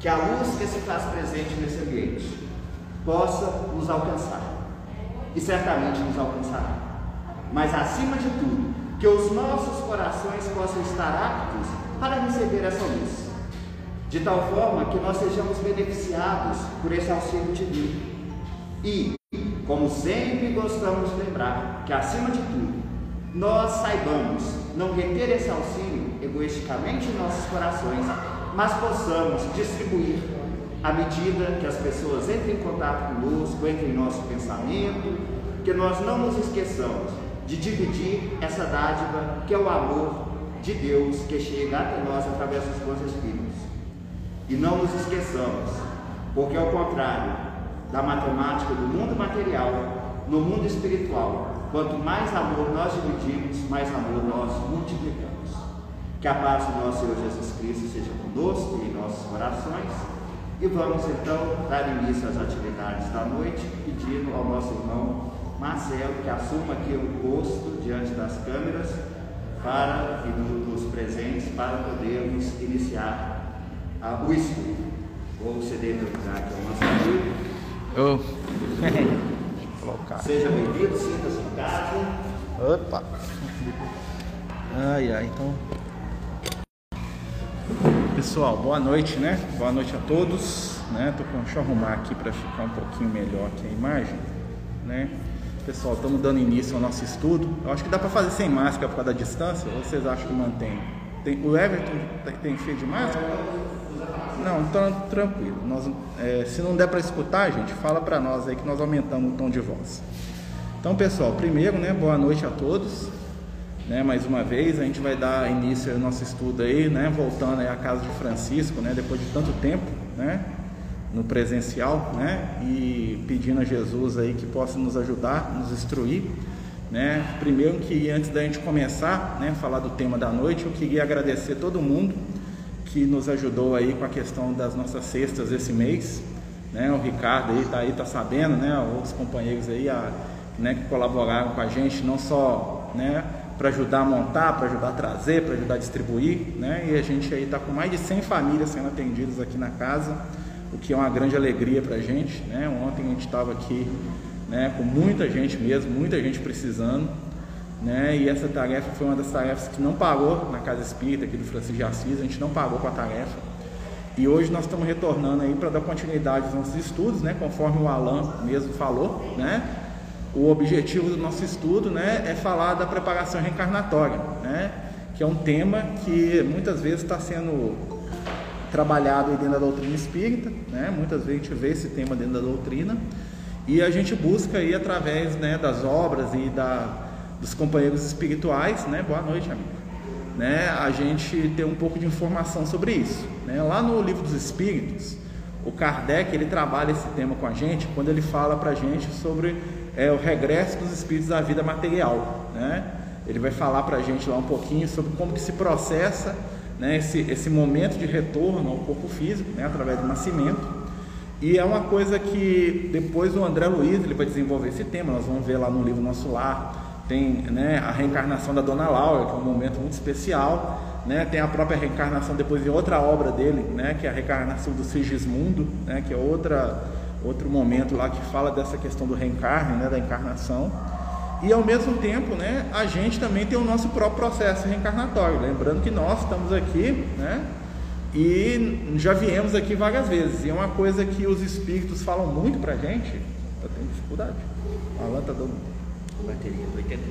que a luz que se faz presente nesse ambiente possa nos alcançar. E certamente nos alcançará. Mas acima de tudo, que os nossos corações possam estar aptos para receber essa luz. De tal forma que nós sejamos beneficiados por esse auxílio divino. E, como sempre gostamos de lembrar, que acima de tudo, nós saibamos não reter esse auxílio egoisticamente em nossos corações, mas possamos distribuir à medida que as pessoas entrem em contato conosco, entrem em nosso pensamento, que nós não nos esqueçamos de dividir essa dádiva que é o amor de Deus que chega até nós através dos bons espíritos. E não nos esqueçamos, porque ao contrário da matemática do mundo material, no mundo espiritual, quanto mais amor nós dividimos, mais amor nós multiplicamos. Que a paz do nosso Senhor Jesus Cristo seja conosco em nossos corações. E vamos então dar início às atividades da noite, pedindo ao nosso irmão Marcelo que assuma aqui o posto diante das câmeras para e dos presentes para podermos iniciar a, o estudo. Vou ceder meu lugar aqui ao nosso amigo. Oh. Seja bem-vindo, sinta-se em casa. Opa! Ai, ai, então. Pessoal, boa noite, né? Boa noite a todos, né? Tô com, deixa eu arrumar aqui para ficar um pouquinho melhor aqui a imagem, né? Pessoal, estamos dando início ao nosso estudo. Eu acho que dá para fazer sem máscara por causa da distância, vocês acham que mantém? Tem, o Everton tem, tem feito de máscara? Não, então tranquilo. Nós, é, se não der para escutar, gente, fala para nós aí que nós aumentamos o tom de voz. Então, pessoal, primeiro, né, boa noite a todos. Né, mais uma vez, a gente vai dar início ao nosso estudo aí, né, voltando aí à casa de Francisco, né, depois de tanto tempo, né, no presencial, né, e pedindo a Jesus aí que possa nos ajudar, nos instruir, né. Primeiro que antes da gente começar, né, falar do tema da noite, eu queria agradecer todo mundo que nos ajudou aí com a questão das nossas cestas esse mês, né, o Ricardo aí tá aí tá sabendo, né, outros companheiros aí a, né, que colaboraram com a gente, não só, né, para ajudar a montar, para ajudar a trazer, para ajudar a distribuir, né? E a gente aí está com mais de 100 famílias sendo atendidas aqui na casa, o que é uma grande alegria para a gente, né? Ontem a gente estava aqui, né, com muita gente mesmo, muita gente precisando, né? E essa tarefa foi uma das tarefas que não parou na Casa Espírita aqui do Francisco de Assis, a gente não parou com a tarefa. E hoje nós estamos retornando aí para dar continuidade aos nossos estudos, né? Conforme o Alan mesmo falou, né? O objetivo do nosso estudo né, é falar da preparação reencarnatória, né, que é um tema que muitas vezes está sendo trabalhado dentro da doutrina espírita, né, muitas vezes a gente vê esse tema dentro da doutrina, e a gente busca aí através né, das obras e da, dos companheiros espirituais, né, boa noite amigo, né, a gente ter um pouco de informação sobre isso. Né. Lá no livro dos Espíritos, o Kardec ele trabalha esse tema com a gente quando ele fala para a gente sobre é, o regresso dos espíritos à vida material. Né? Ele vai falar para a gente lá um pouquinho sobre como que se processa né, esse, esse momento de retorno ao corpo físico, né, através do nascimento. E é uma coisa que depois o André Luiz ele vai desenvolver esse tema, nós vamos ver lá no livro Nosso Lar, tem né, a reencarnação da Dona Laura, que é um momento muito especial, né, tem a própria reencarnação depois em outra obra dele, né, que é a reencarnação do Sigismundo, né, que é outra, outro momento lá que fala dessa questão do reencarne, né, da encarnação. E ao mesmo tempo, né, a gente também tem o nosso próprio processo reencarnatório. Lembrando que nós estamos aqui, né, e já viemos aqui várias vezes. E é uma coisa que os espíritos falam muito pra gente. Eu tenho dificuldade. A Alan tá dando. Bateria do 80.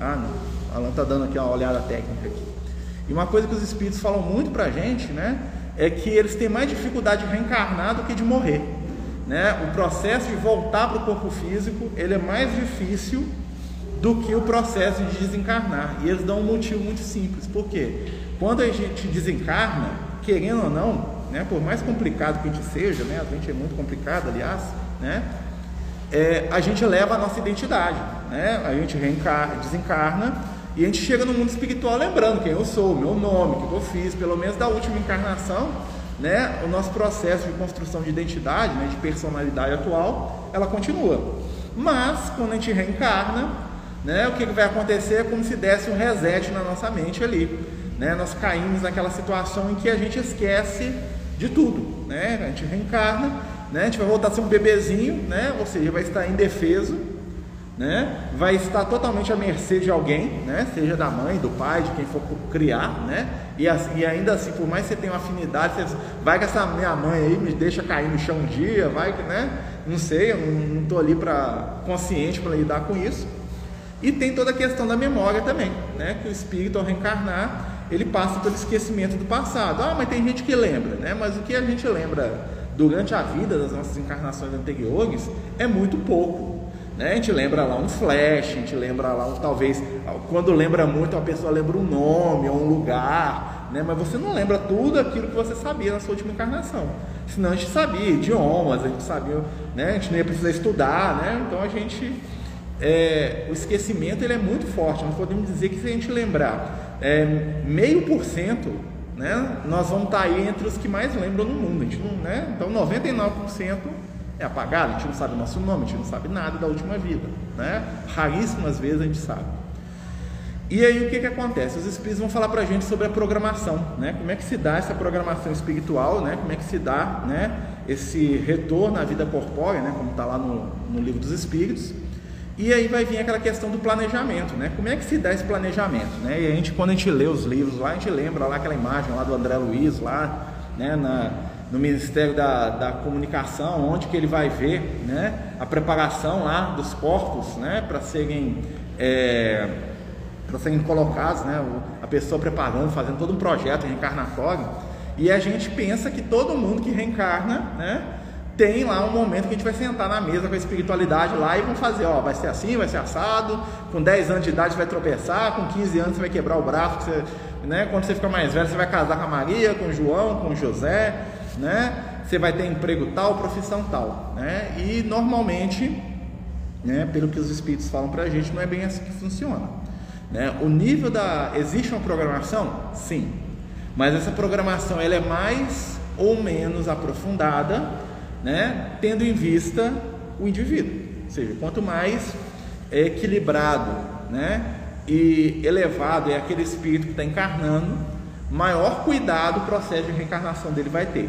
Ah, não. A Alan tá dando aqui uma olhada técnica aqui. E uma coisa que os espíritos falam muito pra gente, né? É que eles têm mais dificuldade de reencarnar do que de morrer. Né? O processo de voltar para o corpo físico ele é mais difícil do que o processo de desencarnar. E eles dão um motivo muito simples. Por quê? Quando a gente desencarna, querendo ou não, né, por mais complicado que a gente seja, né, a gente é muito complicado, aliás, né, é, a gente leva a nossa identidade, né, a gente reencarna, desencarna e a gente chega no mundo espiritual lembrando quem eu sou, o meu nome, o que eu fiz, pelo menos da última encarnação, né, o nosso processo de construção de identidade, né, de personalidade atual, ela continua. Mas quando a gente reencarna, né, o que, vai acontecer é como se desse um reset na nossa mente ali. Né? Nós caímos naquela situação em que a gente esquece de tudo, né? A gente reencarna, né? A gente vai voltar a ser um bebezinho, né? Ou seja, vai estar indefeso, né? Vai estar totalmente à mercê de alguém, né? Seja da mãe, do pai, de quem for criar, né? E, assim, e ainda assim, por mais que você tenha uma afinidade, você vai que essa minha mãe aí me deixa cair no chão um dia, vai que, né? Não sei, eu não estou ali para consciente para lidar com isso. E tem toda a questão da memória também, né? Que o espírito ao reencarnar, ele passa pelo esquecimento do passado. Ah, mas tem gente que lembra, né? Mas o que a gente lembra durante a vida das nossas encarnações anteriores é muito pouco. Né? A gente lembra lá um flash, a gente lembra lá um, talvez, quando lembra muito, a pessoa lembra um nome ou um lugar, né? mas você não lembra tudo aquilo que você sabia na sua última encarnação. Senão a gente sabia idiomas, a gente sabia, né? a gente não ia precisar estudar, né? então a gente é, o esquecimento ele é muito forte. Nós podemos dizer que se a gente lembrar é, meio por cento, né, nós vamos estar aí entre os que mais lembram no mundo. A gente não, né, então 99% é apagado, a gente não sabe o nosso nome, a gente não sabe nada da última vida. Né? Raríssimas vezes a gente sabe. E aí o que, que acontece? Os espíritos vão falar para a gente sobre a programação, né? Como é que se dá essa programação espiritual, né? Como é que se dá, né? Esse retorno à vida corpórea, né? Como está lá no, no livro dos espíritos. E aí vai vir aquela questão do planejamento, né? Como é que se dá esse planejamento, né? E a gente, quando a gente lê os livros lá, a gente lembra lá aquela imagem lá do André Luiz, lá, né? Na, no Ministério da, da Comunicação, onde que ele vai ver, né? A preparação lá dos corpos, né? Para serem... É, serem colocados, né? A pessoa preparando, fazendo todo um projeto reencarnatório. E a gente pensa que todo mundo que reencarna, né? tem lá um momento que a gente vai sentar na mesa com a espiritualidade lá e vão fazer, ó, vai ser assim, vai ser assado, com 10 anos de idade você vai tropeçar, com 15 anos você vai quebrar o braço, você, né, quando você ficar mais velho você vai casar com a Maria, com o João, com o José, né, você vai ter emprego tal, profissão tal, né, e normalmente, né, pelo que os espíritos falam pra gente, não é bem assim que funciona, né, o nível da, existe uma programação? Sim, mas essa programação ela é mais ou menos aprofundada, né, tendo em vista o indivíduo. Ou seja, quanto mais equilibrado né, e elevado é aquele espírito que está encarnando, maior cuidado o processo de reencarnação dele vai ter.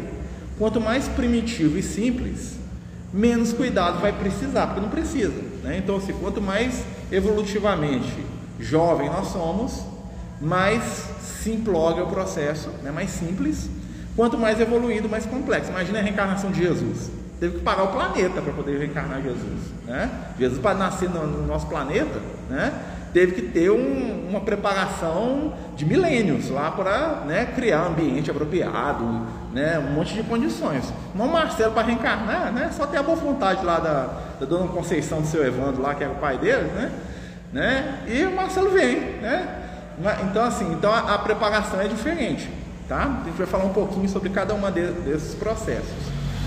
Quanto mais primitivo e simples, menos cuidado vai precisar, porque não precisa. Né? Então, assim, quanto mais evolutivamente jovem nós somos, mais simplório é o processo, né? mais simples Quanto mais evoluído, mais complexo. Imagina a reencarnação de Jesus. Teve que parar o planeta para poder reencarnar Jesus. Né? Jesus, para nascer no, no, nosso planeta, né? Teve que ter um, uma preparação de milênios lá para né, criar um ambiente apropriado, né, um monte de condições. Não Marcelo para reencarnar, né, só ter a boa vontade lá da, da dona Conceição do seu Evandro, lá, que era o pai dele, né, né, e o Marcelo vem. Né, então, assim, então a, a preparação é diferente. Tá? A gente vai falar um pouquinho sobre cada uma de, desses processos,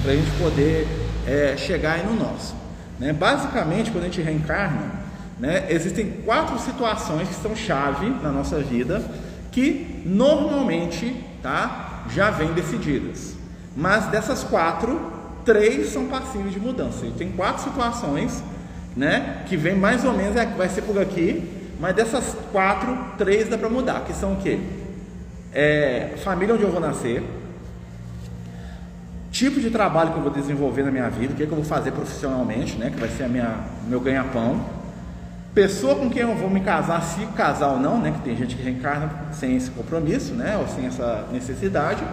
para a gente poder é, chegar aí no nosso. Né? Basicamente, quando a gente reencarna, né, existem quatro situações que são chave na nossa vida, que normalmente tá, já vêm decididas. Mas dessas quatro, três são passíveis de mudança. E tem quatro situações né, que vem mais ou menos, é, vai ser por aqui, mas dessas quatro, três dá para mudar, que são o quê? é, família onde eu vou nascer, tipo de trabalho que eu vou desenvolver na minha vida, o que, é que eu vou fazer profissionalmente, né, que vai ser a minha, meu ganha-pão, pessoa com quem eu vou me casar, se casar ou não, né, que tem gente que reencarna sem esse compromisso, né, ou sem essa necessidade,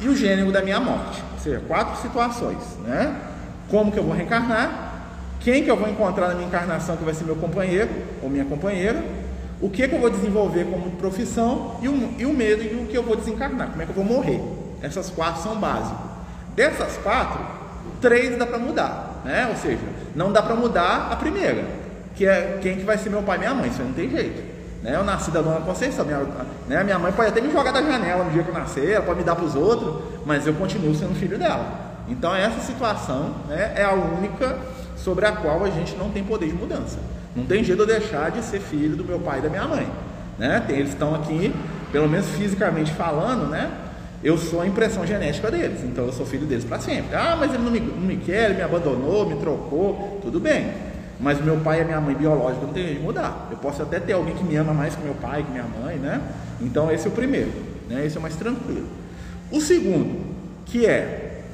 e o gênero da minha morte, ou seja, quatro situações, né, como que eu vou reencarnar, quem que eu vou encontrar na minha encarnação que vai ser meu companheiro ou minha companheira, o que, que eu vou desenvolver como profissão e o, e o medo e o que eu vou desencarnar, como é que eu vou morrer. Essas quatro são básicas. Dessas quatro, três dá para mudar, né? Ou seja, não dá para mudar a primeira, que é quem que vai ser meu pai e minha mãe, isso não tem jeito. Né? Eu nasci da Dona Conceição, minha, né? minha mãe pode até me jogar da janela no dia que eu nascer, ela pode me dar para os outros, mas eu continuo sendo filho dela. Então essa situação né, é a única sobre a qual a gente não tem poder de mudança. Não tem jeito de eu deixar de ser filho do meu pai e da minha mãe. Né? Eles estão aqui, pelo menos fisicamente falando, né? Eu sou a impressão genética deles, então eu sou filho deles para sempre. Ah, mas ele não me, não me quer, ele me abandonou, me trocou, tudo bem. Mas meu pai e minha mãe biológica não tem jeito de mudar. Eu posso até ter alguém que me ama mais que meu pai, que minha mãe, né? Então esse é o primeiro, né? Esse é o mais tranquilo. O segundo, que é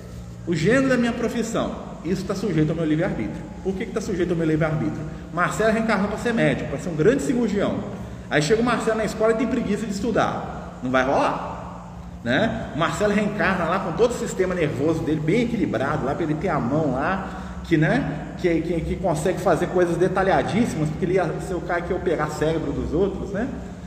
o gênero da minha profissão. Isso está sujeito ao meu livre-arbítrio. Por que está sujeito ao meu livre-arbítrio? Marcelo reencarnou para ser médico, para ser um grande cirurgião. Aí chega o Marcelo na escola e tem preguiça de estudar. Não vai rolar. Né? O Marcelo reencarna lá com todo o sistema nervoso dele bem equilibrado, lá para ele ter a mão lá, que, né, que, que, que consegue fazer coisas detalhadíssimas, porque ele ia ser o cara que ia operar cérebro dos outros, né?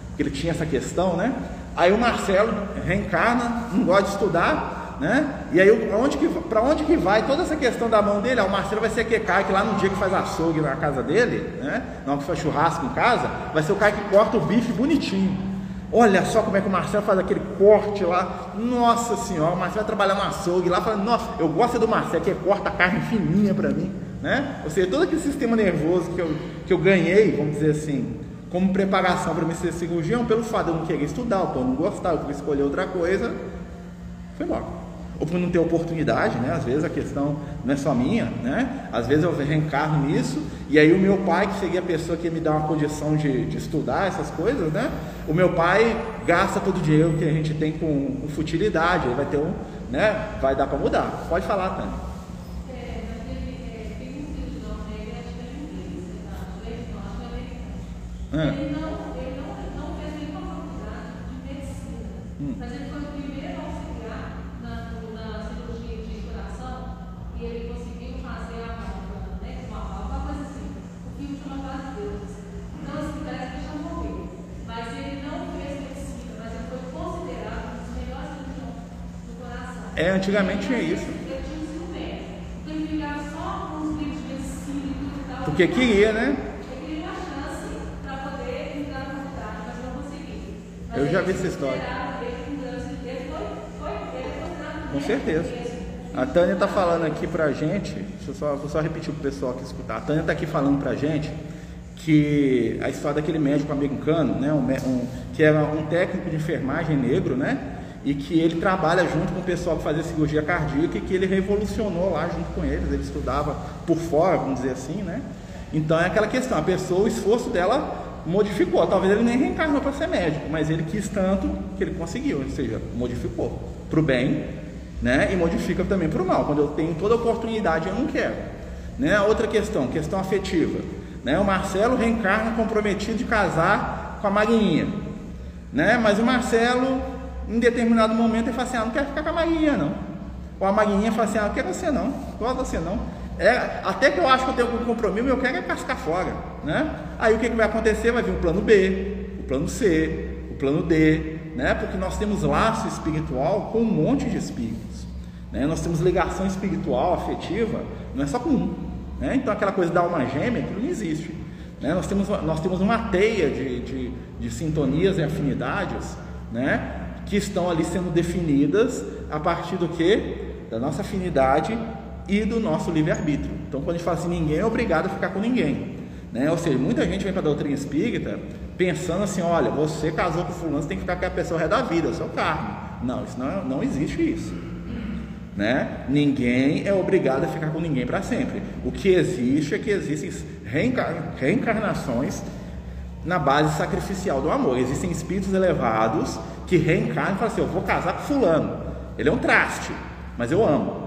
Porque ele tinha essa questão, né? Aí o Marcelo reencarna, não gosta de estudar, né? E aí onde que, para onde que vai toda essa questão da mão dele? Ah, o Marcelo vai ser aquele cara que lá no dia que faz açougue na casa dele, né? Não que faz churrasco em casa, vai ser o cara que corta o bife bonitinho. Olha só como é que o Marcelo faz aquele corte lá. Nossa senhora, o Marcelo vai trabalhar no açougue lá, falando, nossa, eu gosto do Marcelo, que corta a carne fininha para mim. Né? Ou seja, todo aquele sistema nervoso que eu, que eu ganhei, vamos dizer assim, como preparação para me ser cirurgião, pelo fato de eu não querer estudar, por não gostar, ou por escolher outra coisa, foi logo ou por não ter oportunidade, né? Às vezes a questão não é só minha, né? Às vezes eu reencarno nisso, e aí o meu pai, que seria a pessoa que me dá uma condição de, de estudar essas coisas, né? O meu pai gasta todo o dinheiro que a gente tem com, com futilidade, aí vai ter um, né? Vai dar para mudar. Pode falar, Tânia. Ele não, ele não, não fez nenhuma faculdade de medicina, hum. mas ele ele conseguiu fazer a válvula, né, com a válvula, uma coisa assim, o filho de uma das deusas. Então, assim, parece que ele já morreu. Mas ele não fez medicina, mas ele foi considerado um dos melhores cirurgiões do coração. É, antigamente tinha isso. Ele tinha ensino médio. Então, ele ficava só com os livros de medicina e tudo e tal. Porque queria, né? Ele queria uma chance para poder entrar na faculdade, mas não conseguiu. Mas Eu já vi essa história. É Com certeza. A Tânia está falando aqui pra gente, deixa eu só, vou só repetir para o pessoal que escutar. A Tânia está aqui falando pra gente que a história daquele médico americano, né, um, um, que era um técnico de enfermagem negro, né, e que ele trabalha junto com o pessoal que fazia cirurgia cardíaca e que ele revolucionou lá junto com eles, ele estudava por fora, vamos dizer assim, né? Então é aquela questão, a pessoa, o esforço dela modificou, talvez ele nem reencarnou para ser médico, mas ele quis tanto que ele conseguiu, ou seja, modificou para o bem né? E modifica também para o mal. Quando eu tenho toda oportunidade, eu não quero. Né? Outra questão, questão afetiva. Né? O Marcelo reencarna comprometido de casar com a Marinha. Né? Mas o Marcelo, em determinado momento, ele fala assim: ah, não quero ficar com a Marinha, não. Ou a Marinha fala assim: ah, não quero você não, não gosto de você não. É, até que eu acho que eu tenho algum compromisso, eu quero é cascar fora. Né? Aí o que, que vai acontecer? Vai vir o plano B, o plano C, o plano D, né? porque nós temos laço espiritual com um monte de espíritos. Né? Nós temos ligação espiritual, afetiva, não é só com um. Né? Então aquela coisa da alma gêmea, aquilo não existe. Né? Nós, temos, nós temos uma teia de, de, de sintonias e afinidades né? Que estão ali sendo definidas a partir do que? Da nossa afinidade e do nosso livre-arbítrio. Então quando a gente fala assim, ninguém é obrigado a ficar com ninguém. Né? Ou seja, muita gente vem para a doutrina espírita pensando assim, olha, você casou com fulano, você tem que ficar com a pessoa resto da vida, o seu carne. Não, isso não, não existe isso. Né? Ninguém é obrigado a ficar com ninguém para sempre. O que existe é que existem reencarnações na base sacrificial do amor. Existem espíritos elevados que reencarnam e falam assim: Eu vou casar com Fulano. Ele é um traste, mas eu amo.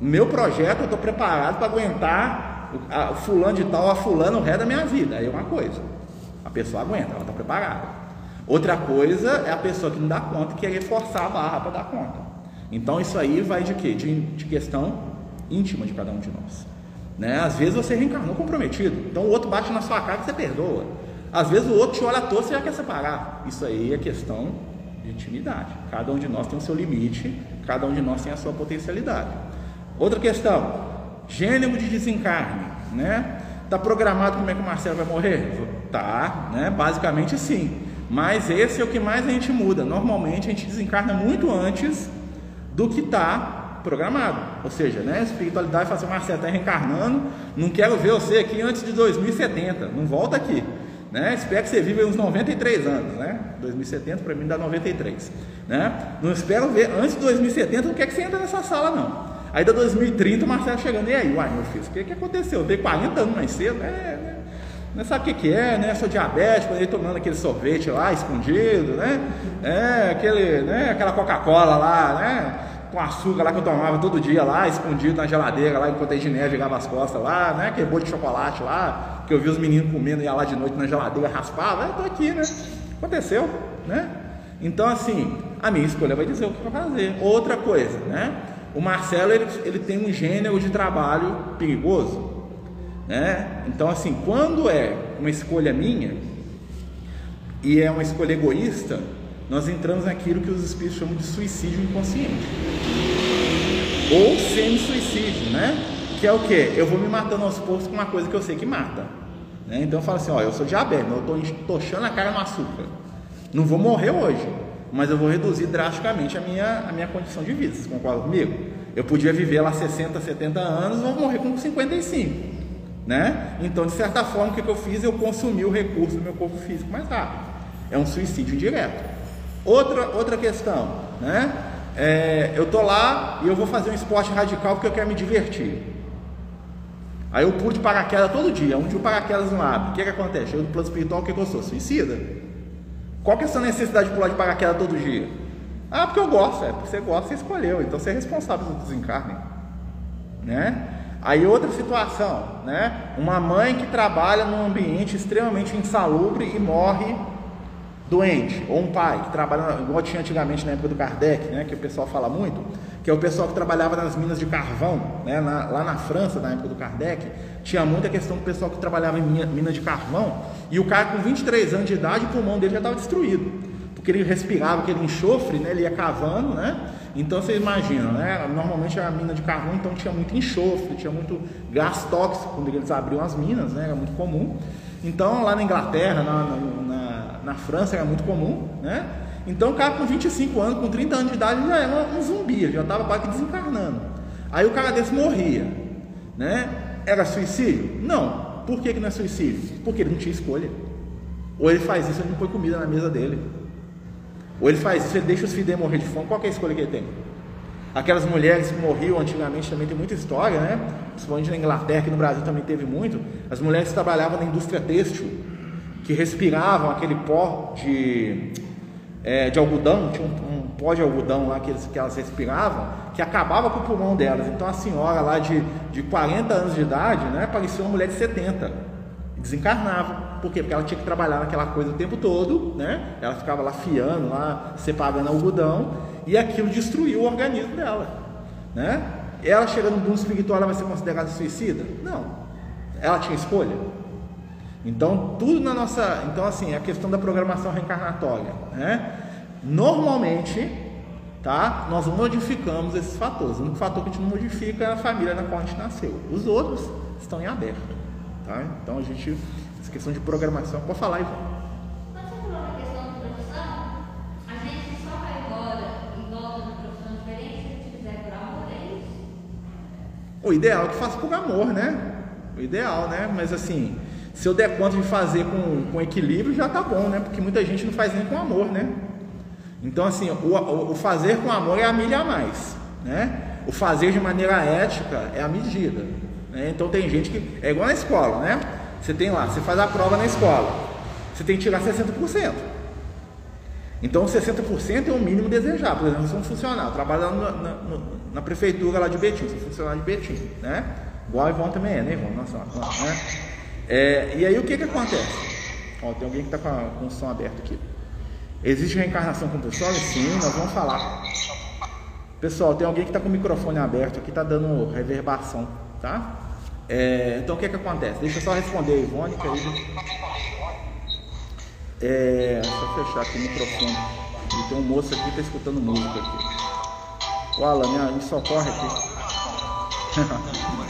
Meu projeto eu estou preparado para aguentar o Fulano de tal, a Fulano o resto da minha vida. Aí é uma coisa. A pessoa aguenta, ela está preparada. Outra coisa é a pessoa que não dá conta e querer forçar a barra para dar conta. Então isso aí vai de quê? De, de questão íntima de cada um de nós. Né? Às vezes você reencarnou comprometido, então o outro bate na sua cara e você perdoa. Às vezes o outro olha à toa e já quer separar. Isso aí é questão de intimidade. Cada um de nós tem o seu limite, cada um de nós tem a sua potencialidade. Outra questão, gênero de desencarne, né? Tá programado como é que o Marcelo vai morrer? Tá, né? Basicamente sim. Mas esse é o que mais a gente muda. Normalmente a gente desencarna muito antes do que está programado. Ou seja, né, a espiritualidade fala assim, Marcelo está reencarnando, não quero ver você aqui antes de 2070, não volta aqui. Né? Espero que você viva uns 93 anos, né? 2070 para mim dá 93, né? Não espero ver antes de 2070, não quer que você entre nessa sala não. Aí da 2030 o Marcelo chegando, e aí, uai, meu filho, o que, que aconteceu? Eu dei 40 anos mais cedo, né? Não sabe o que, que é, né? Sou diabético, aí tomando aquele sorvete lá escondido, né? É, aquele, né? Aquela Coca-Cola lá, né? Com açúcar lá que eu tomava todo dia lá, escondido na geladeira lá, enquanto a Giné jogava as costas lá, né? Aquele bolo de chocolate lá, que eu vi os meninos comendo, ia lá de noite na geladeira, raspava, eu tô aqui, né? Aconteceu, né? Então, assim, a minha escolha vai dizer o que eu vou fazer. Outra coisa, né? O Marcelo, ele, ele tem um gênero de trabalho perigoso, né? Então, assim, quando é uma escolha minha, e é uma escolha egoísta, nós entramos naquilo que os espíritos chamam de suicídio inconsciente. Ou semi-suicídio, né? Que é o que? Eu vou me matando aos poucos com uma coisa que eu sei que mata. Né? Então eu falo assim, ó, eu sou diabético, eu estou tochando a cara no açúcar. Não vou morrer hoje, mas eu vou reduzir drasticamente a minha, a minha condição de vida. Vocês concordam comigo? Eu podia viver lá 60, 70 anos, vou morrer com 55. Né? Então, de certa forma, o que eu fiz? Eu consumi o recurso do meu corpo físico mais rápido. É um suicídio indireto. Outra, outra questão, né? É, eu tô lá e eu vou fazer um esporte radical porque eu quero me divertir. Aí eu pulo de paraquedas todo dia, um dia o paraquedas não abre. O que, que acontece? Eu do plano espiritual, o que, que eu sou? Suicida. Qual que é a sua necessidade de pular de paraquedas todo dia? Ah, porque eu gosto, é, porque você gosta, você escolheu, então você é responsável pelo desencarne. Né? Aí outra situação, né? Uma mãe que trabalha num ambiente extremamente insalubre e morre doente, ou um pai que trabalha, igual tinha antigamente na época do Kardec, né, que o pessoal fala muito, que é o pessoal que trabalhava nas minas de carvão, né, na, lá na França, na época do Kardec, tinha muita questão do pessoal que trabalhava em mina, mina de carvão, e o cara com 23 anos de idade, o pulmão dele já estava destruído, porque ele respirava aquele enxofre, né, ele ia cavando, né, então vocês imaginam, né, normalmente a mina de carvão, então tinha muito enxofre, tinha muito gás tóxico, quando eles abriam as minas, né, era muito comum, então lá na Inglaterra, na, na na França era muito comum, né? Então o cara com 25 anos, com 30 anos de idade, já era um zumbi, já estava quase desencarnando. Aí o cara desse morria, né? Era suicídio? Não. Por que, que não é suicídio? Porque ele não tinha escolha. Ou ele faz isso, ele não põe comida na mesa dele. Ou ele faz isso, ele deixa os filhos morrer de fome. Qual é a escolha que ele tem? Aquelas mulheres que morriam antigamente também tem muita história, né? Principalmente na Inglaterra, que no Brasil também teve muito. As mulheres que trabalhavam na indústria têxtil, que respiravam aquele pó de, é, de algodão, tinha um, um, pó de algodão lá que, eles, que elas respiravam, que acabava com o pulmão delas. Então a senhora lá de, de 40 anos de idade, né, parecia uma mulher de 70, desencarnava. Por quê? Porque ela tinha que trabalhar naquela coisa o tempo todo, né? Ela ficava lá fiando, lá separando algodão, e aquilo destruiu o organismo dela, né? Ela chegando no mundo espiritual, ela vai ser considerada suicida? Não. Ela tinha escolha? Então, tudo na nossa. Então, assim, a questão da programação reencarnatória, né? Normalmente, tá? Nós modificamos esses fatores. O único fator que a gente não modifica é a família na qual a gente nasceu. Os outros estão em aberto, tá? Então, a gente. Essa questão de programação. Pode falar, Ivan. O ideal é que faça por amor, né? O ideal, né? Mas assim, se eu der conta de fazer com, com equilíbrio, já tá bom, né? Porque muita gente não faz nem com amor, né? Então, assim, o, o fazer com amor é a milha a mais, né? O fazer de maneira ética é a medida. Né? Então, tem gente que. É igual na escola, né? Você tem lá, você faz a prova na escola, você tem que tirar 60%. Então, 60% é o mínimo desejado. Por exemplo, eu sou um funcionário, trabalho na, na, na, prefeitura lá de Betim, sou funcionário de Betim, né? Igual a Ivon também é, né, Ivon? Nossa, né? É, e aí o que, que acontece? Ó, tem alguém que está com, com o som aberto aqui. Existe reencarnação compulsória? Sim, nós vamos falar. Pessoal, tem alguém que está com o microfone aberto aqui, está dando reverbação, tá? É, então o que, que acontece? Deixa eu só responder a Ivone, que aí. É, só fechar aqui o microfone. E tem um moço aqui que está escutando música aqui. O Alan, me socorre aqui.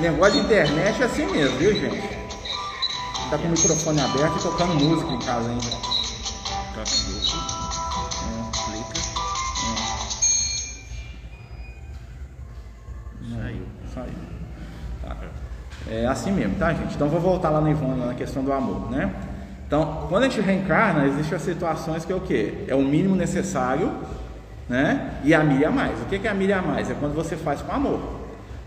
Negócio de internet é assim mesmo, viu, gente? Tá com o microfone aberto e tocando música em casa ainda. Toca música. É, clica. É. Saiu, saiu. Tá. É assim mesmo, tá, gente? Então vou voltar lá no Ivone, na questão do amor, né? Então, quando a gente reencarna, existem as situações que é o quê? É o mínimo necessário, né? E a milha a mais. O que é a milha a mais? É quando você faz com amor.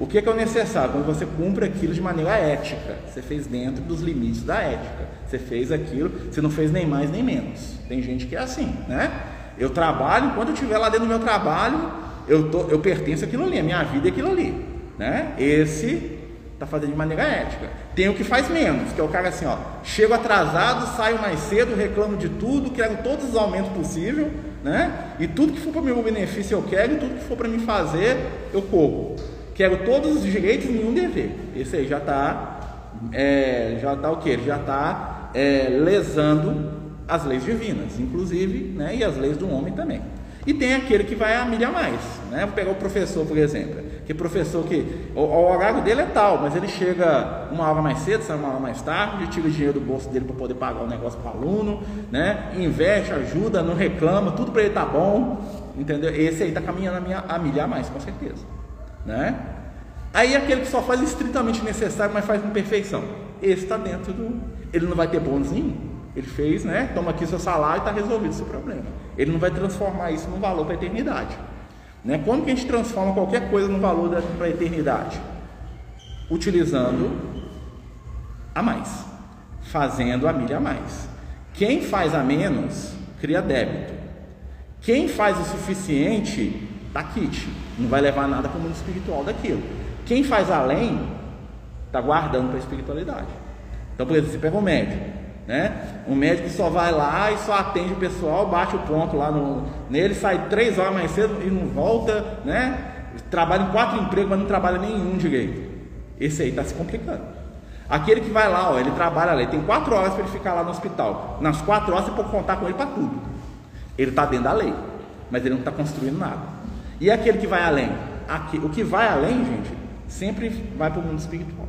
O que é, que é o necessário? Quando você cumpre aquilo de maneira ética. Você fez dentro dos limites da ética. Você fez aquilo, você não fez nem mais nem menos. Tem gente que é assim, né? Eu trabalho, enquanto eu estiver lá dentro do meu trabalho, eu, tô, eu pertenço àquilo ali, a minha vida é aquilo ali. Né? Esse está fazendo de maneira ética. Tem o que faz menos, que é o cara assim, ó, chego atrasado, saio mais cedo, reclamo de tudo, quero todos os aumentos possíveis, né? E tudo que for para o meu benefício eu quero, e tudo que for para me fazer eu corro. Quero todos os direitos e nenhum dever. Esse aí já está, é, já está o quê? Já está é, lesando as leis divinas, inclusive, né? E as leis do homem também. E tem aquele que vai a milha mais, né? Vou pegar o professor, por exemplo. Que professor que o, o, horário dele é tal, mas ele chega uma hora mais cedo, sai uma hora mais tarde, tira o dinheiro do bolso dele para poder pagar o negócio para o aluno, né? Investe, ajuda, não reclama, tudo para ele tá bom, entendeu? Esse aí está caminhando a, minha, a milhar mais, com certeza, né? Aí aquele que só faz estritamente necessário, mas faz com perfeição. Esse está dentro do. Ele não vai ter bônus. Ele fez, né? Toma aqui seu salário e está resolvido seu problema. Ele não vai transformar isso num valor para a eternidade. Né? Como que a gente transforma qualquer coisa no valor para a eternidade? Utilizando a mais, fazendo a milha a mais. Quem faz a menos, cria débito. Quem faz o suficiente, dá kit. Não vai levar nada para o mundo espiritual daquilo. Quem faz além, está guardando para a espiritualidade. Então, por exemplo, você pega um médico né? Um médico só vai lá e só atende o pessoal, bate o ponto lá no, nele, sai três horas mais cedo e não volta, né? Trabalha em quatro empregos, mas não trabalha nenhum direito. Esse aí está se complicando. Aquele que vai lá, ó, ele trabalha lá, ele tem quatro horas para ele ficar lá no hospital. Nas quatro horas você pode contar com ele para tudo. Ele está dentro da lei, mas ele não está construindo nada. E aquele que vai além? Aqui, o que vai além, gente, sempre vai para o mundo espiritual.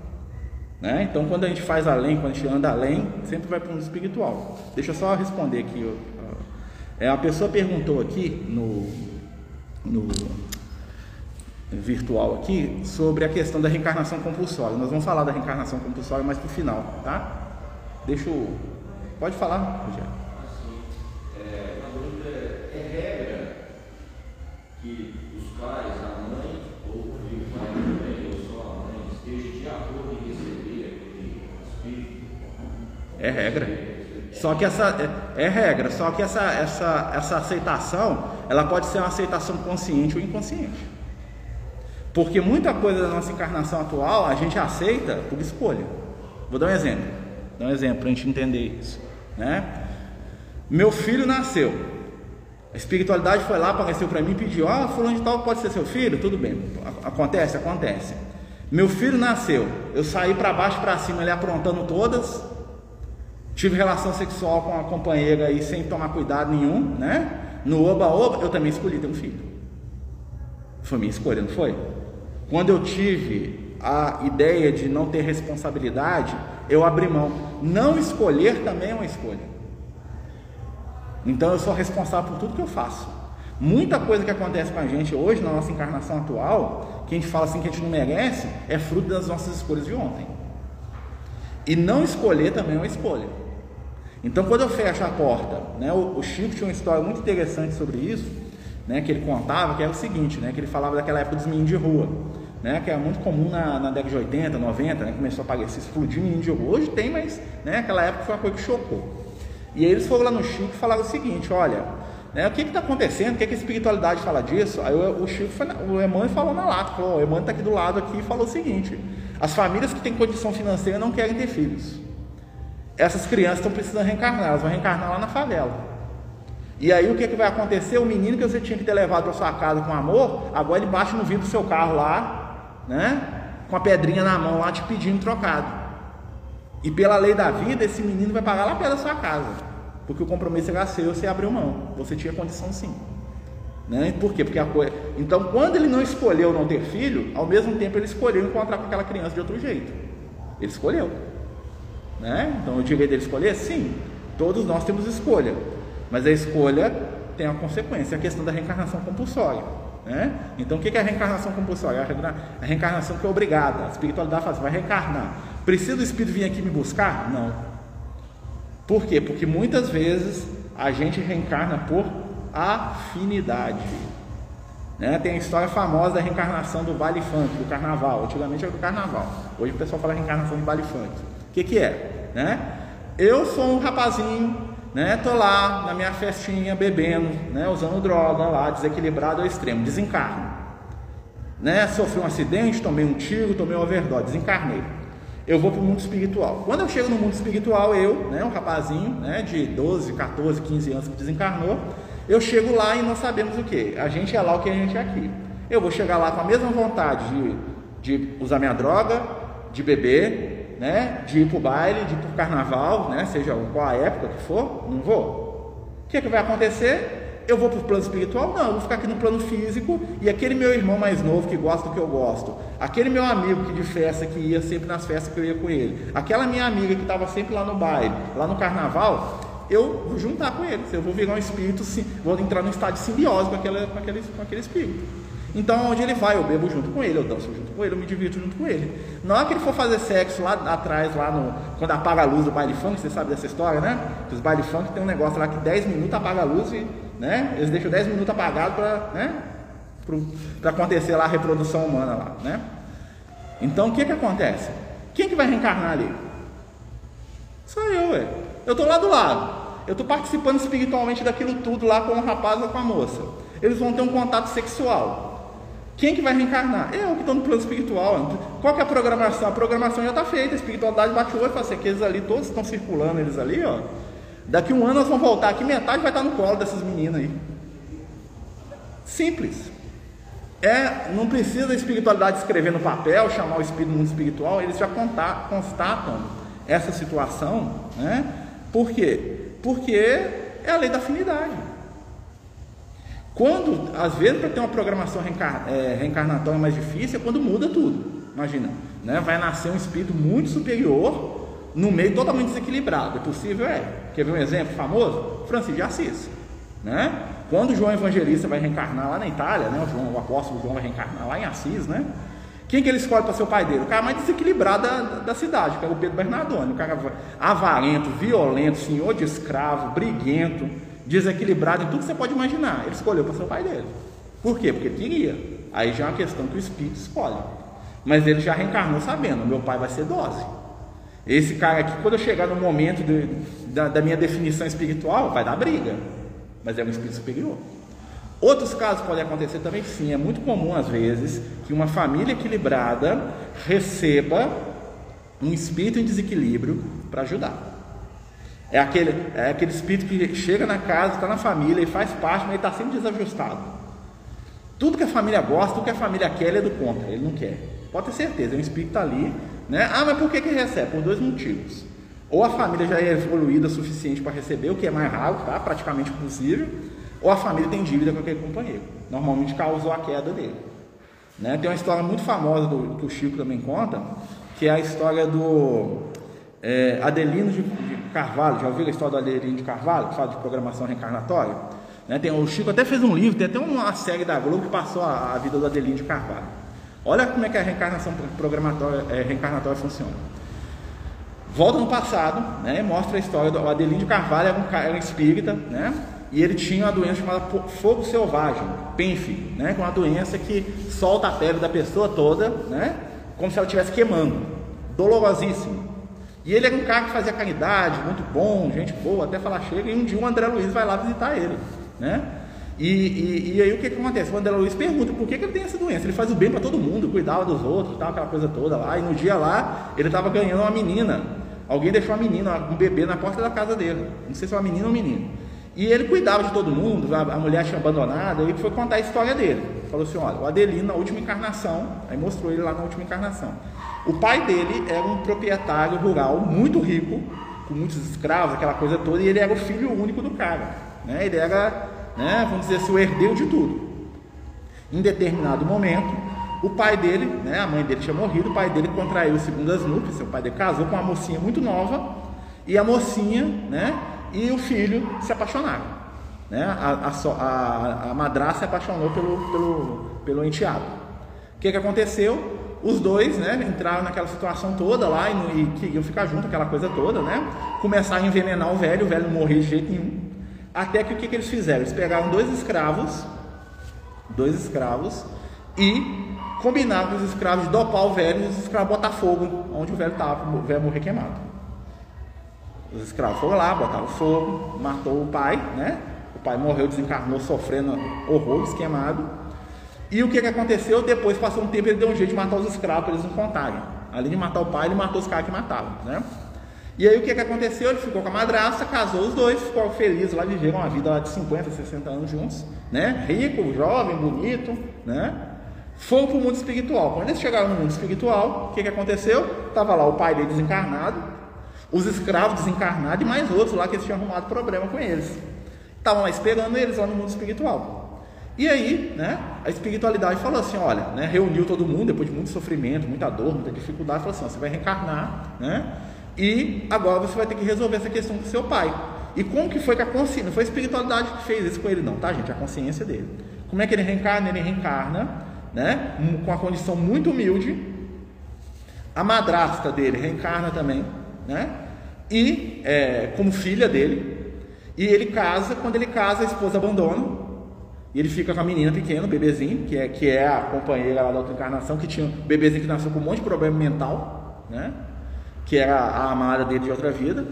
Né? Então, quando a gente faz além, quando a gente anda além, sempre vai para o mundo espiritual. Deixa eu só responder aqui. É, a pessoa perguntou aqui no, no virtual aqui sobre a questão da reencarnação compulsória. Nós vamos falar da reencarnação compulsória mais para o final, tá? Deixa eu... Pode falar, Rogério. É regra. Só que essa é, é, regra, só que essa, essa, essa aceitação, ela pode ser uma aceitação consciente ou inconsciente. Porque muita coisa da nossa encarnação atual a gente aceita por escolha. Vou dar um exemplo. Dar um exemplo para a gente entender isso. Né? Meu filho nasceu. A espiritualidade foi lá, apareceu para mim e pediu: Ah, fulano de tal pode ser seu filho? Tudo bem. Acontece? Acontece. Meu filho nasceu. Eu saí para baixo para cima, ele aprontando todas. Tive relação sexual com a companheira aí sem tomar cuidado nenhum, né? No oba-oba, eu também escolhi ter um filho. Foi minha escolha, não foi? Quando eu tive a ideia de não ter responsabilidade, eu abri mão. Não escolher também é uma escolha. Então eu sou responsável por tudo que eu faço. Muita coisa que acontece com a gente hoje, na nossa encarnação atual, que a gente fala assim que a gente não merece, é fruto das nossas escolhas de ontem. E não escolher também é uma escolha. Então, quando eu fecho a porta, né, o, o, Chico tinha uma história muito interessante sobre isso, né, que ele contava, que era o seguinte, né, que ele falava daquela época dos meninos de rua, né, que era muito comum na, na década de 80, 90, né, começou a aparecer, explodir menino de rua. Hoje tem, mas né, naquela época foi uma coisa que chocou. E aí eles foram lá no Chico e falaram o seguinte, olha, né, o que está acontecendo, o que, que a espiritualidade fala disso? Aí o, o Chico, foi o Emmanuel falou na lata, falou, o Emmanuel está aqui do lado aqui e falou o seguinte, as famílias que têm condição financeira não querem ter filhos essas crianças estão precisando reencarnar, elas vão reencarnar lá na favela. E aí o que, que vai acontecer? O menino que você tinha que ter levado para sua casa com amor, agora ele bate no vidro do seu carro lá, né? Com a pedrinha na mão lá te pedindo trocado. E pela lei da vida, esse menino vai pagar lá da sua casa. Porque o compromisso era seu, você abriu mão. Você tinha condição sim. Né? Por quê? Porque a coisa... Então, quando ele não escolheu não ter filho, ao mesmo tempo ele escolheu encontrar com aquela criança de outro jeito. Ele escolheu. Né? Então o direito dele escolher? Sim, todos nós temos escolha, mas a escolha tem uma consequência, a questão da reencarnação compulsória. Né? Então o que é a reencarnação compulsória? A reencarnação que é obrigada, a espiritualidade faz, vai reencarnar. Precisa o espírito vir aqui me buscar? Não. Por quê? Porque muitas vezes a gente reencarna por afinidade. Né? Tem a história famosa da reencarnação do baile funk, do carnaval. Antigamente era do carnaval. Hoje o pessoal fala reencarnação do baile funk. O que, que é? Né? Eu sou um rapazinho né? Tô lá na minha festinha bebendo, né? Usando droga lá, desequilibrado ao extremo, desencarno. Né? Sofri um acidente, tomei um tiro, tomei uma overdose, desencarnei. Eu vou para o mundo espiritual. Quando eu chego no mundo espiritual, eu, né, um rapazinho, né, de 12, 14, 15 anos que desencarnou, eu chego lá e não sabemos o que. A gente é lá o que a gente é aqui. Eu vou chegar lá com a mesma vontade de, de usar minha droga, de beber, né, de ir para o baile, de ir para o carnaval, né, seja qual a época que for, não vou. O que, é que vai acontecer? Eu vou para o plano espiritual? Não, eu vou ficar aqui no plano físico e aquele meu irmão mais novo que gosta do que eu gosto, aquele meu amigo que de festa que ia sempre nas festas que eu ia com ele, aquela minha amiga que estava sempre lá no baile, lá no carnaval, eu vou juntar com eles, eu vou virar um espírito, vou entrar num estado de simbiose com, aquela, com, aquele, com aquele espírito. Então, onde ele vai, eu bebo junto com ele, eu danço junto com ele, eu me divirto junto com ele. Na hora que ele for fazer sexo lá atrás, lá no. Quando apaga a luz do baile funk, você sabe dessa história, né? Que os baile funk tem um negócio lá que 10 minutos apaga a luz e né? Eles deixam 10 minutos apagados para né? acontecer lá a reprodução humana lá, né? Então o que que acontece? Quem que vai reencarnar ali? Sou eu, ué. Eu estou lá do lado. Eu estou participando espiritualmente daquilo tudo lá com o rapaz ou com a moça. Eles vão ter um contato sexual. Quem que vai reencarnar? Eu que estou no plano espiritual. Qual que é a programação? A programação já está feita. A espiritualidade bate o olho e fala assim, aqueles ali, todos estão circulando, eles ali, ó. Daqui um ano nós vamos voltar aqui, metade vai estar no colo dessas meninas aí. Simples. É, não precisa da espiritualidade escrever no papel, chamar o espírito do mundo espiritual, eles já contar, constatam essa situação, né? Por quê? Porque é a lei da afinidade. Quando, às vezes, para ter uma programação reencar, é, reencarnatória mais difícil, é quando muda tudo. Imagina, né? vai nascer um espírito muito superior no meio totalmente desequilibrado. É possível? É. Quer ver um exemplo famoso? Francisco de Assis. Né? Quando João Evangelista vai reencarnar lá na Itália, né? o, João, o apóstolo João vai reencarnar lá em Assis, né? Quem que ele escolhe para ser o pai dele? O cara mais desequilibrado da, da cidade, que é o Pedro Bernardone. O cara avarento, violento, senhor de escravo, briguento, desequilibrado em tudo que você pode imaginar. Ele escolheu para ser o pai dele. Por quê? Porque queria. Aí já é uma questão que o espírito escolhe. Mas ele já reencarnou sabendo: meu pai vai ser dose. Esse cara aqui, quando eu chegar no momento de, da, da, minha definição espiritual, vai dar briga, mas é um espírito superior. Outros casos podem acontecer também, sim. É muito comum, às vezes, que uma família equilibrada receba um espírito em desequilíbrio para ajudar. É aquele, é aquele espírito que chega na casa, está na família e faz parte, mas ele está sempre desajustado. Tudo que a família gosta, tudo que a família quer, ele é do contra, ele não quer. Pode ter certeza, é um espírito que está ali né? Ah, mas por que, que recebe? Por dois motivos. Ou a família já é evoluída o suficiente para receber, o que é mais raro, tá? praticamente impossível, ou a família tem dívida com aquele companheiro. Normalmente causou a queda dele. Né? Tem uma história muito famosa do, que o Chico também conta, que é a história do é, Adelino de, de, Carvalho. Já ouviu a história do Adelino de Carvalho, que fala de programação reencarnatória? Né? Tem, o Chico até fez um livro, tem até uma série da Globo que passou a, a vida do Adelino de Carvalho. Olha como é que a reencarnação programatória, é, reencarnatória funciona. Volta no passado, né, mostra a história do Adelino de Carvalho, era um, era um espírita, né, e ele tinha uma doença chamada fogo selvagem, PENF, né, que é uma doença que solta a pele da pessoa toda, né, como se ela estivesse queimando, dolorosíssimo. E ele era um cara que fazia caridade, muito bom, gente boa, até falar chega, e um dia o André Luiz vai lá visitar ele, né, e, e, e, aí o que, que acontece? O André Luiz pergunta por que, que ele tem essa doença. Ele faz o bem para todo mundo, cuidava dos outros, tal, aquela coisa toda lá. E no dia lá, ele estava ganhando uma menina. Alguém deixou uma menina, um bebê na porta da casa dele. Não sei se é uma menina ou um menino. E ele cuidava de todo mundo, a, mulher tinha abandonado, e foi contar a história dele. Falou assim: olha, o Adelino, na última encarnação, aí mostrou ele lá na última encarnação. O pai dele era um proprietário rural muito rico, com muitos escravos, aquela coisa toda, e ele era o filho único do cara. Né? Ele era né, vamos dizer assim, o herdeiro de tudo. Em determinado momento, o pai dele, né, a mãe dele tinha morrido, o pai dele contraiu segundas núpcias, seu pai dele casou com uma mocinha muito nova, e a mocinha né, e o filho se apaixonaram. Né? A, a, a, a madraça se apaixonou pelo, pelo, pelo enteado. O que, que aconteceu? Os dois né, entraram naquela situação toda lá e, e queriam ficar junto, aquela coisa toda, né? Começaram a envenenar o velho, o velho não morria de jeito nenhum. Até que o que, que eles fizeram? Eles pegaram dois escravos, dois escravos, e combinaram com os escravos de dopar o velho e os escravos botar fogo onde o velho estava, o velho morrer queimado. Os escravos foram lá, botaram fogo, matou o pai, né? O pai morreu, desencarnou, sofrendo horrores, queimado. E o que, que aconteceu? Depois, passou um tempo, ele deu um jeito de matar os escravos para eles não contarem. Além de matar o pai, ele matou os caras que matavam, né? E aí o que, que aconteceu? Ele ficou com a madrasta, casou os dois, ficou feliz lá, viveram uma vida lá de 50, 60 anos juntos, né? Rico, jovem, bonito, né? Foram para o mundo espiritual. Quando eles chegaram no mundo espiritual, o que, que aconteceu? Estava lá o pai dele desencarnado, os escravos desencarnados e mais outros lá que eles tinham arrumado problema com eles. Estavam lá esperando eles lá no mundo espiritual. E aí, né, a espiritualidade falou assim, olha, né, reuniu todo mundo depois de muito sofrimento, muita dor, muita dificuldade, falou assim, ó, você vai reencarnar, né, e agora você vai ter que resolver essa questão com seu pai. E como que foi que a consciência, não foi a espiritualidade que fez isso com ele não, tá gente, a consciência dele. Como é que ele reencarna? Ele reencarna, né, com uma condição muito humilde, a madrasta dele reencarna também, né, e é, como filha dele, e ele casa, quando ele casa, a esposa abandona, e ele fica com a menina pequena, o bebezinho, que é, que é a companheira lá da outra encarnação, que tinha um bebezinho que nasceu com um monte de problema mental, né? Que era a amada dele de outra vida.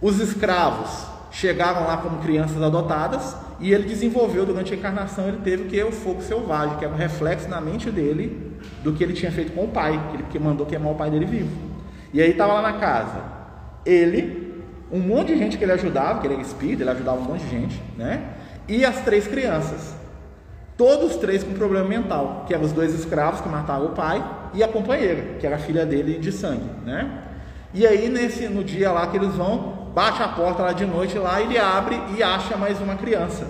Os escravos chegaram lá como crianças adotadas e ele desenvolveu durante a encarnação, ele teve o que? O fogo selvagem, que era um reflexo na mente dele do que ele tinha feito com o pai, que ele mandou queimar o pai dele vivo. E aí estava lá na casa, ele, um monte de gente que ele ajudava, que ele era espírito, ele ajudava um monte de gente, né? E as três crianças. Todos três com problema mental, que eram os dois escravos que mataram o pai e a companheira, que era a filha dele de sangue, né? E aí nesse no dia lá que eles vão, bate a porta lá de noite lá, ele abre e acha mais uma criança,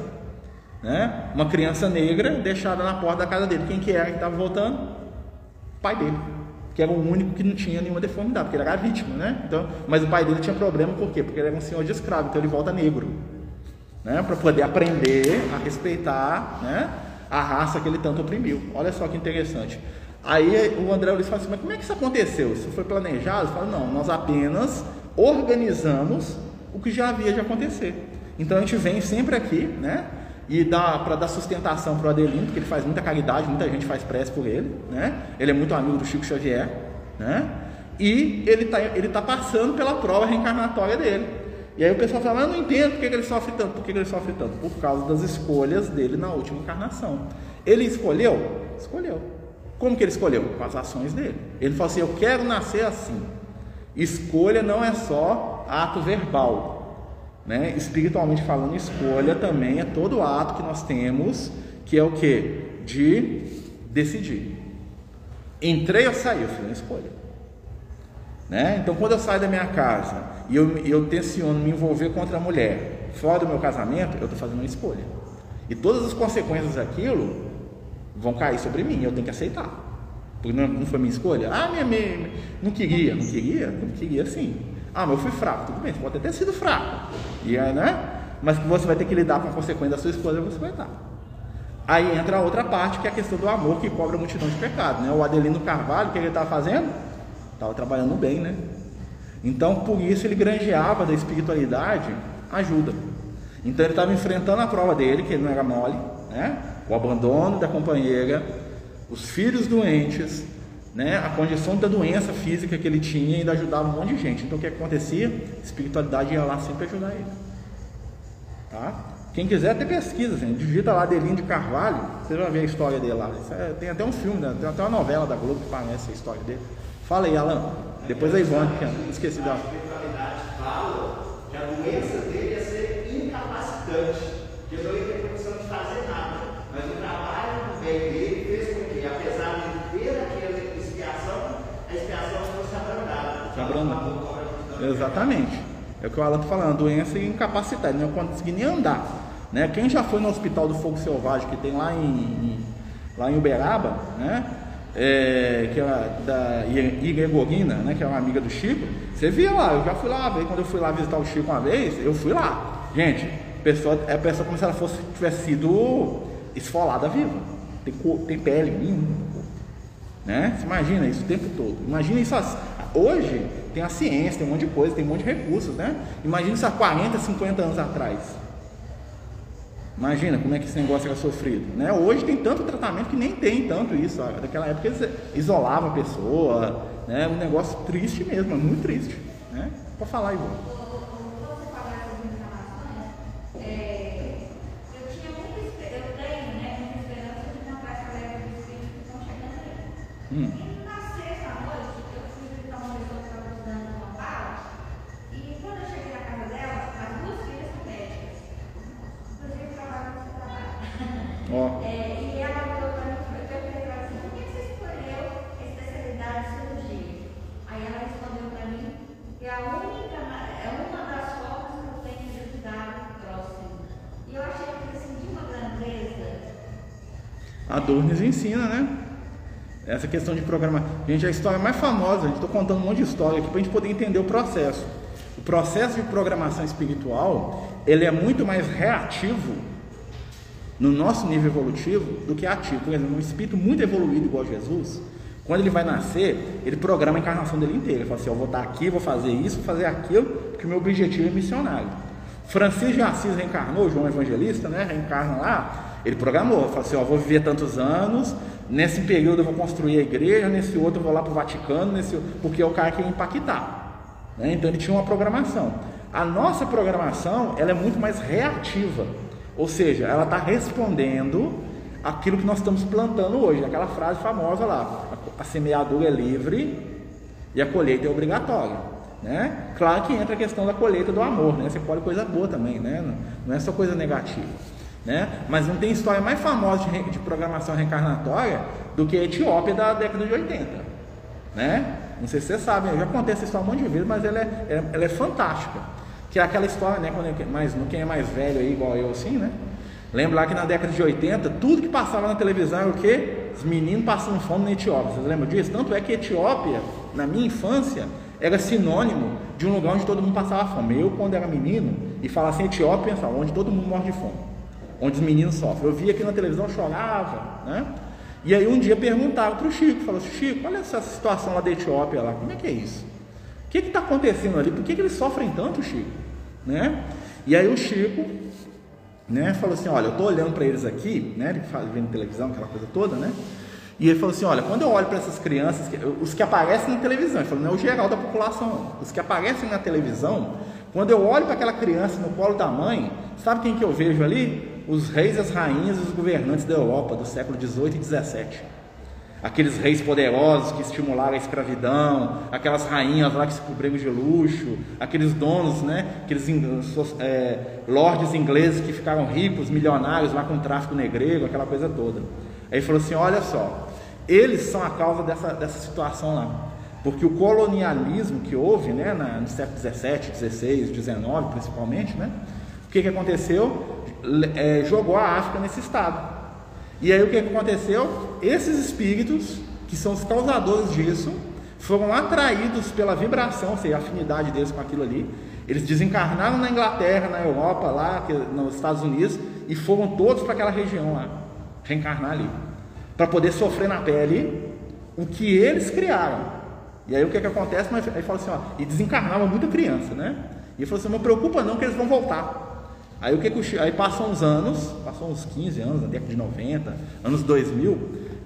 né? Uma criança negra deixada na porta da casa dele. Quem que era que estava voltando? O pai dele, que era o único que não tinha nenhuma deformidade, porque ele era vítima, né? Então, mas o pai dele tinha problema por quê? Porque ele era um senhor de escravo, então ele volta negro né, para poder aprender a respeitar né, a raça que ele tanto oprimiu. Olha só que interessante. Aí o André Luiz fala assim, mas como é que isso aconteceu? Isso foi planejado? Fala, não, nós apenas organizamos o que já havia de acontecer. Então a gente vem sempre aqui, né? E dá para dar sustentação para o Adelino, porque ele faz muita caridade, muita gente faz prece por ele, né? Ele é muito amigo do Chico Xavier, né? E ele está ele tá passando pela prova reencarnatória dele. E aí o pessoal fala, mas eu não entendo por que ele sofre tanto. Por que ele sofre tanto? Por causa das escolhas dele na última encarnação. Ele escolheu? Escolheu. Como que ele escolheu? Com as ações dele. Ele falou assim, eu quero nascer assim. Escolha não é só ato verbal. Né? Espiritualmente falando, escolha também é todo ato que nós temos, que é o que? De decidir. Entrei ou saí, eu fiz uma escolha. Né? Então, quando eu saio da minha casa e eu, eu tenciono me envolver com outra mulher fora do meu casamento, eu estou fazendo uma escolha. E todas as consequências daquilo vão cair sobre mim, eu tenho que aceitar. Porque não, foi minha escolha. Ah, minha, minha, não queria, não queria, não queria sim. Ah, mas eu fui fraco, tudo bem, você pode até ter sido fraco. E, né? Mas você vai ter que lidar com a consequência da sua escolha, você vai estar. Aí entra a outra parte, que é a questão do amor que cobra a multidão de pecado. Né? O Adelino Carvalho, o que ele estava fazendo? Estava trabalhando bem, né? Então, por isso ele granjeava da espiritualidade ajuda. Então ele estava enfrentando a prova dele, que ele não era mole, né? O abandono da companheira, os filhos doentes, né? A condição da doença física que ele tinha ainda ajudava um monte de gente. Então o que acontecia? A espiritualidade ia lá sempre ajudar ele. Tá? Quem quiser até pesquisa, assim, digita lá Delinho de Carvalho, você vai ver a história dele lá. É, tem até um filme, né? tem até uma novela da Globo que conhece a história dele. Fala aí, Alan. Depois a Ivone, que esqueci dela. A espiritualidade fala que a doença dele ia ser incapacitante, que ele não ia ter condição de fazer nada. Mas o trabalho do bem dele fez com que, apesar de ter aquela expiação, a expiação fosse abrandada. Se abrandada. Exatamente. É o que o Alan está falando, doença incapacitante, não conseguir nem andar. Né? Quem já foi no Hospital do Fogo Selvagem, que tem lá em, em lá em Uberaba, né? é, que é da Igregorina, né, que é uma amiga do Chico, você via lá, eu já fui lá, quando eu fui lá visitar o Chico uma vez, eu fui lá. Gente, a pessoa, é a pessoa como se ela fosse, tivesse sido esfolada viva. Tem, tem pele nenhuma. Né? Você imagina isso o tempo todo. Imagina isso hoje tem a ciência, tem um monte de coisa, tem um monte de recursos, né? Imagina isso há 40, 50 anos atrás. Imagina como é que esse negócio era sofrido, né? Hoje tem tanto tratamento que nem tem tanto isso. Ó. Daquela época eles isolavam a pessoa, né? Um negócio triste mesmo, é muito triste, né? Para falar igual. Hum. A dor nos ensina, né? Essa questão de programar. Gente, a história mais famosa, está contando um monte de história aqui para a gente poder entender o processo. O processo de programação espiritual, ele é muito mais reativo no nosso nível evolutivo do que ativo. Por exemplo, um espírito muito evoluído igual Jesus, quando ele vai nascer, ele programa a encarnação dele inteira. Ele fala assim, eu vou estar aqui, vou fazer isso, vou fazer aquilo, porque o meu objetivo é missionário. Francisco de Assis reencarnou, João Evangelista, né? Reencarna lá, ele programou, falou assim, ó, vou viver tantos anos, nesse período eu vou construir a igreja, nesse outro eu vou lá para o Vaticano, nesse, porque é o cara que ia impactar. né? Então ele tinha uma programação. A nossa programação ela é muito mais reativa, ou seja, ela está respondendo aquilo que nós estamos plantando hoje, aquela frase famosa lá: a, semeadura é livre e a colheita é obrigatória. Né? Claro que entra a questão da colheita do amor, né? Você colhe coisa boa também, né? Não é só coisa negativa. Né? Mas não tem história mais famosa de, de programação reencarnatória do que a Etiópia da década de 80. Né? Não sei se vocês sabem, eu já contei essa história um monte de vezes, mas ela é, ela- ela é fantástica. Que é aquela história, né? Quando eu, mais, quem é mais velho aí, igual eu assim, né? Lembra lá que na década de 80, tudo que passava na televisão era o quê? Os meninos passando fome na Etiópia. Vocês lembram disso? Tanto é que Etiópia, na minha infância, era sinônimo de um lugar onde todo mundo passava fome. Eu, quando era menino, e falava assim, Etiópia, pensava, onde todo mundo morre de fome. Onde os meninos sofrem. Eu via aqui na televisão, chorava, né? E aí um dia perguntaram para o Chico, falou Chico, olha essa situação lá da Etiópia lá, como é que é isso? O que está acontecendo ali? Por que, que eles sofrem tanto, Chico? Né? E aí o Chico né, falou assim, olha, eu estou olhando para eles aqui, né, ele vendo televisão, aquela coisa toda, né, e ele falou assim, olha, quando eu olho para essas crianças, os que aparecem na televisão, ele falou, não é o geral da população, os que aparecem na televisão, quando eu olho para aquela criança no colo da mãe, sabe quem que eu vejo ali? Os reis, as rainhas e os governantes da Europa do século 18 e 17 aqueles reis poderosos que estimularam a escravidão, aquelas rainhas lá que se cobriram de luxo, aqueles donos, né, aqueles é, lordes ingleses que ficaram ricos, milionários lá com o tráfico negreiro, aquela coisa toda. Aí falou assim: olha só, eles são a causa dessa, dessa situação lá. Porque o colonialismo que houve né, na- no século 17, 16, 19 principalmente, né, o que, que aconteceu? É, jogou a África nesse estado. E aí o que aconteceu? Esses espíritos, que são os causadores disso, foram atraídos pela vibração, ou seja, a afinidade deles com aquilo ali. Eles desencarnaram na Inglaterra, na Europa, lá, nos Estados Unidos, e foram todos para aquela região lá, reencarnar ali, para poder sofrer na pele o que eles criaram. E aí o que, que acontece? Mas aí fala assim, ó, e desencarnava muita criança, né? E ele falou assim, não preocupa não que eles vão voltar. Aí o que, que aí passam uns anos, passam uns 15 anos, na década de 90, anos 2000,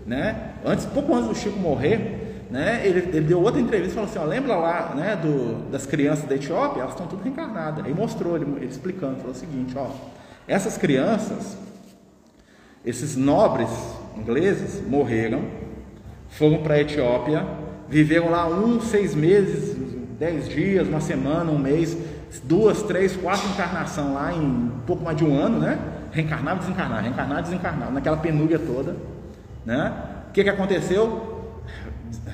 né? Antes, pouco antes do Chico morrer, né? Ele, ele deu outra entrevista falou assim, ó, lembra lá, né, do, das crianças da Etiópia? Elas estão tudo reencarnadas. Aí mostrou ele, ele explicando, falou o seguinte, ó, essas crianças, esses nobres ingleses morreram, foram para a Etiópia, viveram lá um, seis meses, dez dias, uma semana, um mês, duas, três, quatro encarnação lá em pouco mais de um ano, né? Reencarnava, desencarnava, reencarnava, desencarnava, naquela penúria toda, né? O que, que aconteceu?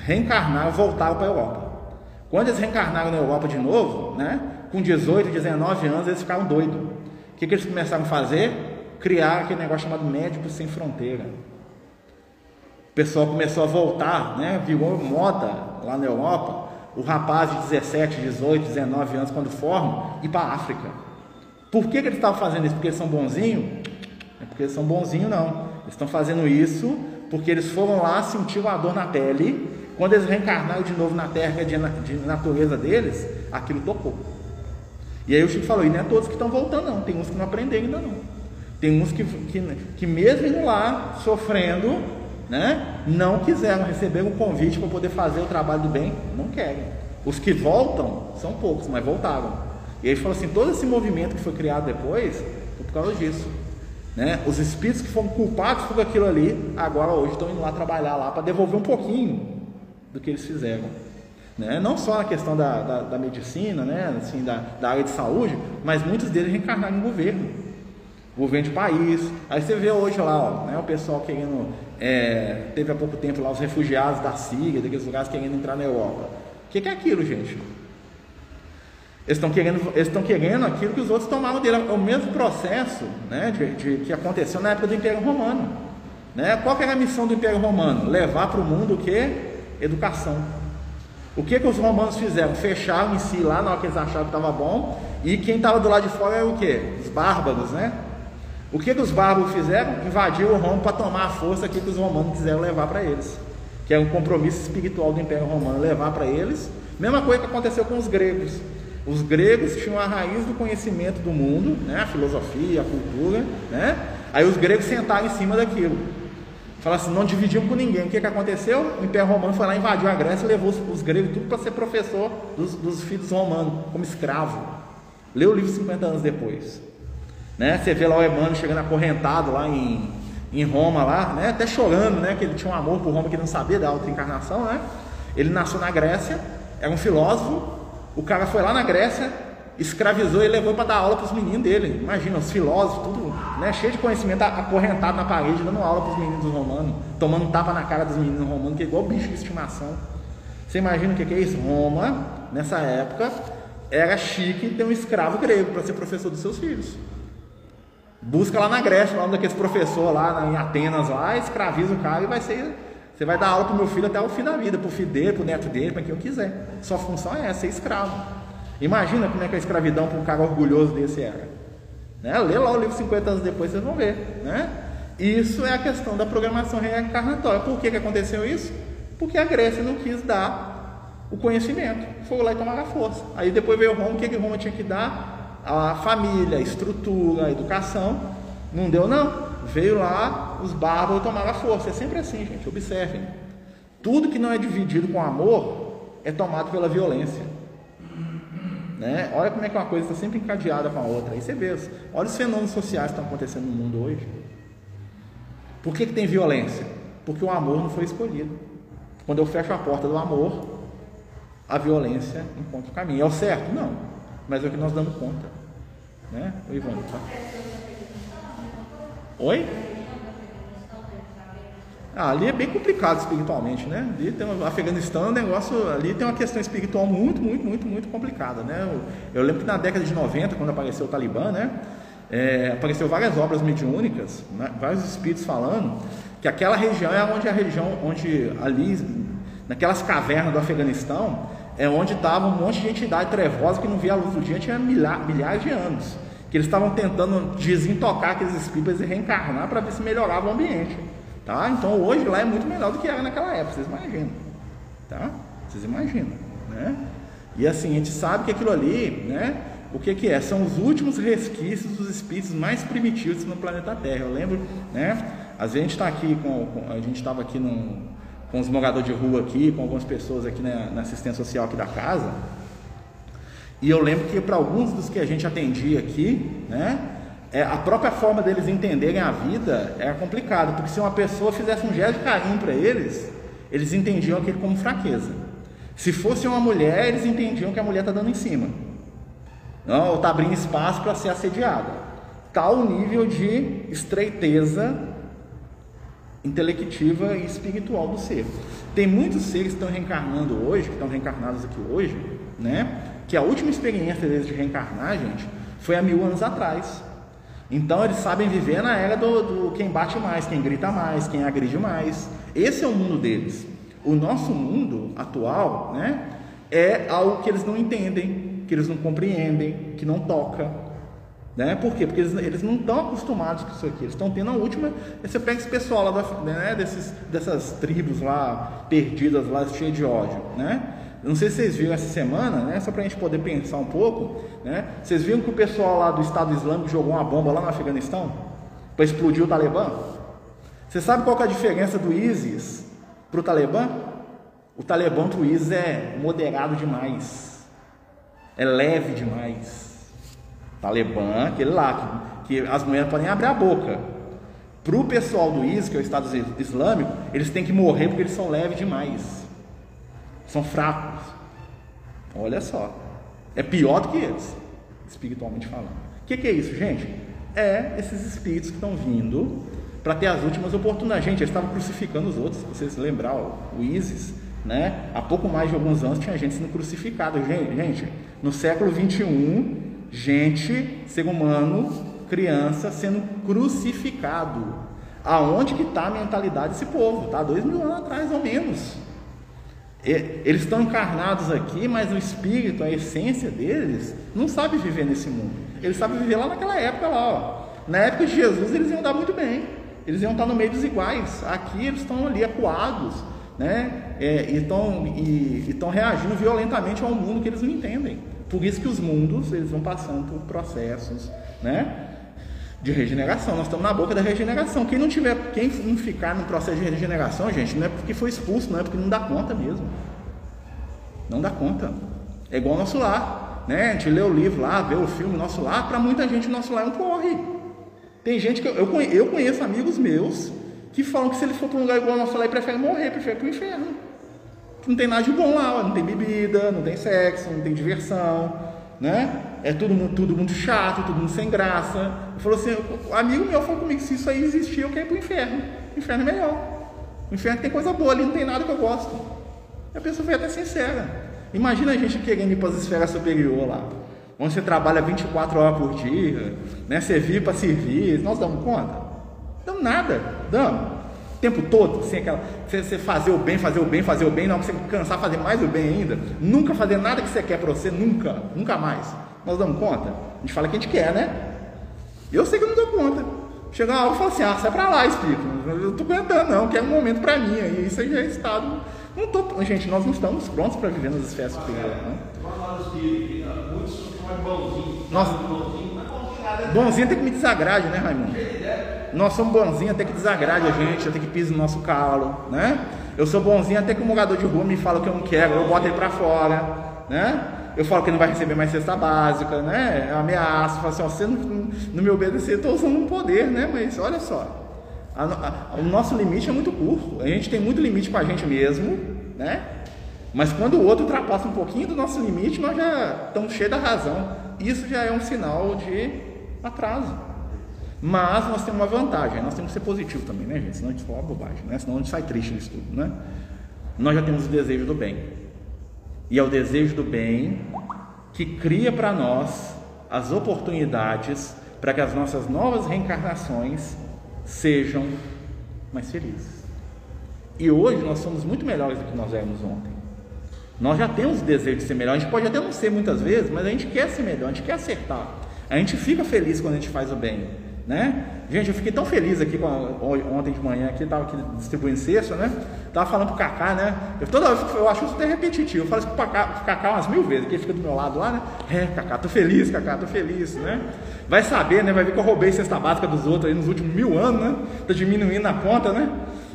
Reencarnaram, voltaram para a Europa. Quando eles reencarnaram na Europa de novo, né? Com 18, 19 anos, eles ficaram doidos. O que, que eles começaram a fazer? Criar aquele negócio chamado Médicos Sem Fronteira. O pessoal começou a voltar, né? Virou moda lá na Europa. O rapaz de 17, 18, 19 anos, quando forma, ir para a África. Por que, que eles estavam fazendo isso? Porque eles são bonzinhos? Não é porque eles são bonzinhos, não. Eles estão fazendo isso porque eles foram lá, sentiram a dor na pele. Quando eles reencarnaram de novo na Terra, é de, de natureza deles, aquilo tocou. E aí o Chico falou, e não é todos que estão voltando, não. Tem uns que não aprenderam ainda não. Tem uns que, que, que mesmo indo lá, sofrendo, né, não quiseram receber um convite para poder fazer o trabalho do bem, não querem. Os que voltam são poucos, mas voltaram. E ele falou assim, todo esse movimento que foi criado depois, foi por causa disso. Né? Os espíritos que foram culpados por aquilo ali, agora hoje estão indo lá trabalhar lá para devolver um pouquinho do que eles fizeram. Né? Não só na questão da, da, da medicina, né? assim, da, da, área de saúde, mas muitos deles reencarnaram em governo, governo de país. Aí você vê hoje lá, ó, né? o pessoal querendo, é, teve há pouco tempo lá os refugiados da Síria, daqueles lugares querendo entrar na Europa. O que, que é aquilo, gente? Eles estão querendo, eles estão querendo aquilo que os outros tomaram dele. É o mesmo processo né, de, de, que aconteceu na época do Império Romano. Né? Qual era a missão do Império Romano? Levar para o mundo o que? Educação. O que, que os romanos fizeram? Fecharam em si lá na hora que eles acharam que estava bom. E quem estava do lado de fora era o que? Os bárbaros, né? O que, que os bárbaros fizeram? Invadiram o Roma para tomar a força que os romanos quiseram levar para eles. Que é um compromisso espiritual do Império Romano, levar para eles. Mesma coisa que aconteceu com os gregos. Os gregos tinham a raiz do conhecimento do mundo, né? a filosofia, a cultura, né? Aí os gregos sentaram em cima daquilo. Falaram assim, não dividiam com ninguém. O que, que aconteceu? O Império Romano foi lá, invadiu a Grécia e levou os, os gregos tudo para ser professor dos, dos, filhos romanos, como escravo. Leu o livro 50 anos depois. Né? Você vê lá o Emmanuel chegando acorrentado lá em, em Roma, lá, né? até chorando, né? que ele tinha um amor por Roma que não sabia da outra encarnação. Né? Ele nasceu na Grécia, era um filósofo, o cara foi lá na Grécia, escravizou e levou para dar aula para os meninos dele. Imagina, os filósofos, tudo né, cheio de conhecimento, acorrentado na parede, dando aula para os meninos romanos, tomando tapa na cara dos meninos romanos, que é igual bicho de estimação. Você imagina o que é isso? Roma, nessa época, era chique ter um escravo grego para ser professor dos seus filhos. Busca lá na Grécia, lá um daqueles professores lá em Atenas, lá, escraviza o cara e vai ser você vai dar aula para o meu filho até o fim da vida, para o filho dele, para o neto dele, para quem eu quiser. Sua função é essa, ser escravo. Imagina como é que a escravidão para um cara orgulhoso desse era. Né? Lê lá o livro 50 anos depois, vocês vão ver. Né? Isso é a questão da programação reencarnatória. Por que, que aconteceu isso? Porque a Grécia não quis dar o conhecimento. Foi lá e tomaram a força. Aí depois veio Roma, o que, que Roma tinha que dar? A família, a estrutura, a educação. Não deu não. Veio lá, os bárbaros tomaram a força. É sempre assim, gente. Observem. Tudo que não é dividido com amor é tomado pela violência. Né? Olha como é que uma coisa está sempre encadeada com a outra. Aí você vê, olha os fenômenos sociais que estão acontecendo no mundo hoje. Por que, que tem violência? Porque o amor não foi escolhido. Quando eu fecho a porta do amor, a violência encontra o caminho. É o certo? Não. Mas é o que nós damos conta. Né? O Ivone, tá? Oi? Ah, ali é bem complicado espiritualmente, né? Ali tem o Afeganistão, o negócio ali tem uma questão espiritual muito, muito, muito, muito complicada, né? Eu, eu lembro que na década de 90, quando apareceu o Talibã, né? É, apareceu várias obras mediúnicas, né? vários espíritos falando que aquela região é onde a região, onde ali, naquelas cavernas do Afeganistão, é onde estava um monte de entidade trevosa que não via a luz do dia tinha milhares de anos que eles estavam tentando desintocar aqueles espíritos e reencarnar para ver se melhorava o ambiente. Tá? Então hoje lá é muito melhor do que era naquela época, vocês imaginam. Tá? Vocês imaginam. Né? E assim, a gente sabe que aquilo ali, né? O que, que é? São os últimos resquícios dos espíritos mais primitivos no planeta Terra. Eu lembro, né? Às vezes a gente está aqui com, a gente estava aqui num, com os moradores de rua aqui, com algumas pessoas aqui na, na assistência social aqui da casa. E eu lembro que para alguns dos que a gente atendia aqui, né, é, a própria forma deles entenderem a vida era complicada, porque se uma pessoa fizesse um gesto de carinho para eles, eles entendiam aquilo como fraqueza. Se fosse uma mulher, eles entendiam que a mulher está dando em cima, não, ou está abrindo espaço para ser assediada. Tal nível de estreiteza intelectiva e espiritual do ser. Tem muitos seres que estão reencarnando hoje, que estão reencarnados aqui hoje, né? Que a última experiência deles de reencarnar, gente, foi há mil anos atrás. Então eles sabem viver na era do, do, quem bate mais, quem grita mais, quem agride mais. Esse é o mundo deles. O nosso mundo atual, né, é algo que eles não entendem, que eles não compreendem, que não toca. Né? Por quê? Porque eles, eles não estão acostumados com isso aqui. Eles estão tendo a última. Você pega esse pessoal lá da, né, desses, dessas tribos lá perdidas, lá cheias de ódio. Né? Não sei se vocês viram essa semana, né? Só para a gente poder pensar um pouco, né? Vocês viram que o pessoal lá do Estado Islâmico jogou uma bomba lá no Afeganistão para explodir o Talibã? Você sabe qual é a diferença do ISIS para o Talibã? O Talibã para o ISIS é moderado demais, é leve demais. Talibã, aquele lá que as mulheres podem abrir a boca. Para o pessoal do IS, que é o Estado Islâmico, eles têm que morrer porque eles são leves demais. São fracos. Olha só. É pior do que eles, espiritualmente falando. O que, que é isso, gente? É esses espíritos que estão vindo para ter as últimas oportunidades. Gente, eles estavam crucificando os outros. Vocês lembrar, o ISIS, né? Há pouco mais de alguns anos tinha gente sendo crucificada. Gente, no século 21, gente, ser humano, criança sendo crucificado. Aonde que está a mentalidade desse povo? Está dois mil anos atrás ou menos. Eles estão encarnados aqui, mas o espírito, a essência deles, não sabe viver nesse mundo. Eles sabem viver lá naquela época lá, ó. Na época de Jesus eles iam dar muito bem. Eles iam estar no meio dos iguais. Aqui eles estão ali acuados, né? É, e estão reagindo violentamente ao mundo que eles não entendem. Por isso que os mundos eles vão passando por processos, né? De regeneração. Nós estamos na boca da regeneração. Quem não tiver, quem não ficar no processo de regeneração, gente, não é porque foi expulso, não é porque não dá conta mesmo. Não dá conta. É igual nosso lar, né? A gente lê o livro lá, vê o filme Nosso Lar, para muita gente nosso lar é um porre. Tem gente que eu, eu conheço amigos meus que falam que se ele for para um lugar igual nosso lar, ele prefere morrer, prefere para o inferno. Não tem nada de bom lá, não tem bebida, não tem sexo, não tem diversão, né? É tudo, tudo muito chato, tudo muito sem graça. Falou assim, amigo meu falou comigo, se isso aí existir, eu quero ir pro inferno. O inferno é melhor. O inferno tem coisa boa ali, não tem nada que eu gosto. A pessoa foi até sincera. Imagina a gente querendo ir para as esferas superiores lá. Onde você trabalha 24 horas por dia, né? Servir para servir. Nós damos conta? Damos nada, damos. O tempo todo, sem aquela. Você, você fazer o bem, fazer o bem, fazer o bem, não, você cansar, fazer mais o bem ainda. Nunca fazer nada que você quer para você, nunca, nunca mais. Nós damos conta? A gente fala que a gente quer, né? Eu sei que eu não dou conta. Chega uma hora e fala assim, ah, sai pra lá, Espírito. Eu não tô aguentando, não, quer um momento pra mim. Aí isso aí já é estado. Não tô... Gente, nós não estamos prontos para viver nas esferas superiores. Né? Nossa, bonzinho até que me desagrade, né, Raimundo? Nós somos bonzinhos até que desagrade a gente, até que pisa no nosso calo, né? Eu sou bonzinho até que o morador de rua me fala que eu não quero, eu boto ele pra fora, né? eu falo que não vai receber mais cesta básica, né? Eu ameaço, falo assim, ó, você não, não me obedecer, eu estou usando um poder, né? Mas olha só, a, a, o nosso limite é muito curto, a gente tem muito limite com a gente mesmo, né? Mas quando o outro ultrapassa um pouquinho do nosso limite, nós já estamos cheios da razão. Isso já é um sinal de atraso. Mas nós temos uma vantagem, nós temos que ser positivo também, né, gente? Senão a gente fala bobagem, né? Senão a gente sai triste disso tudo, né? Nós já temos o desejo do bem. E é o desejo do bem que cria para nós as oportunidades para que as nossas novas reencarnações sejam mais felizes. E hoje nós somos muito melhores do que nós éramos ontem. Nós já temos o desejo de ser melhor. A gente pode até não ser muitas vezes, mas a gente quer ser melhor, a gente quer acertar. A gente fica feliz quando a gente faz o bem, né? Gente, eu fiquei tão feliz aqui a, ontem de manhã, aqui, estava aqui distribuindo cesto, né? Tava falando pro Cacá, né? Eu, toda hora eu acho isso até repetitivo. Eu falo isso pro Cacá, pro Cacá umas mil vezes, que ele fica do meu lado lá, né? É, Cacá, tô feliz, Cacá, tô feliz, né? Vai saber, né? Vai ver que eu roubei cesta básica dos outros aí nos últimos mil anos, né? Tá diminuindo a conta, né?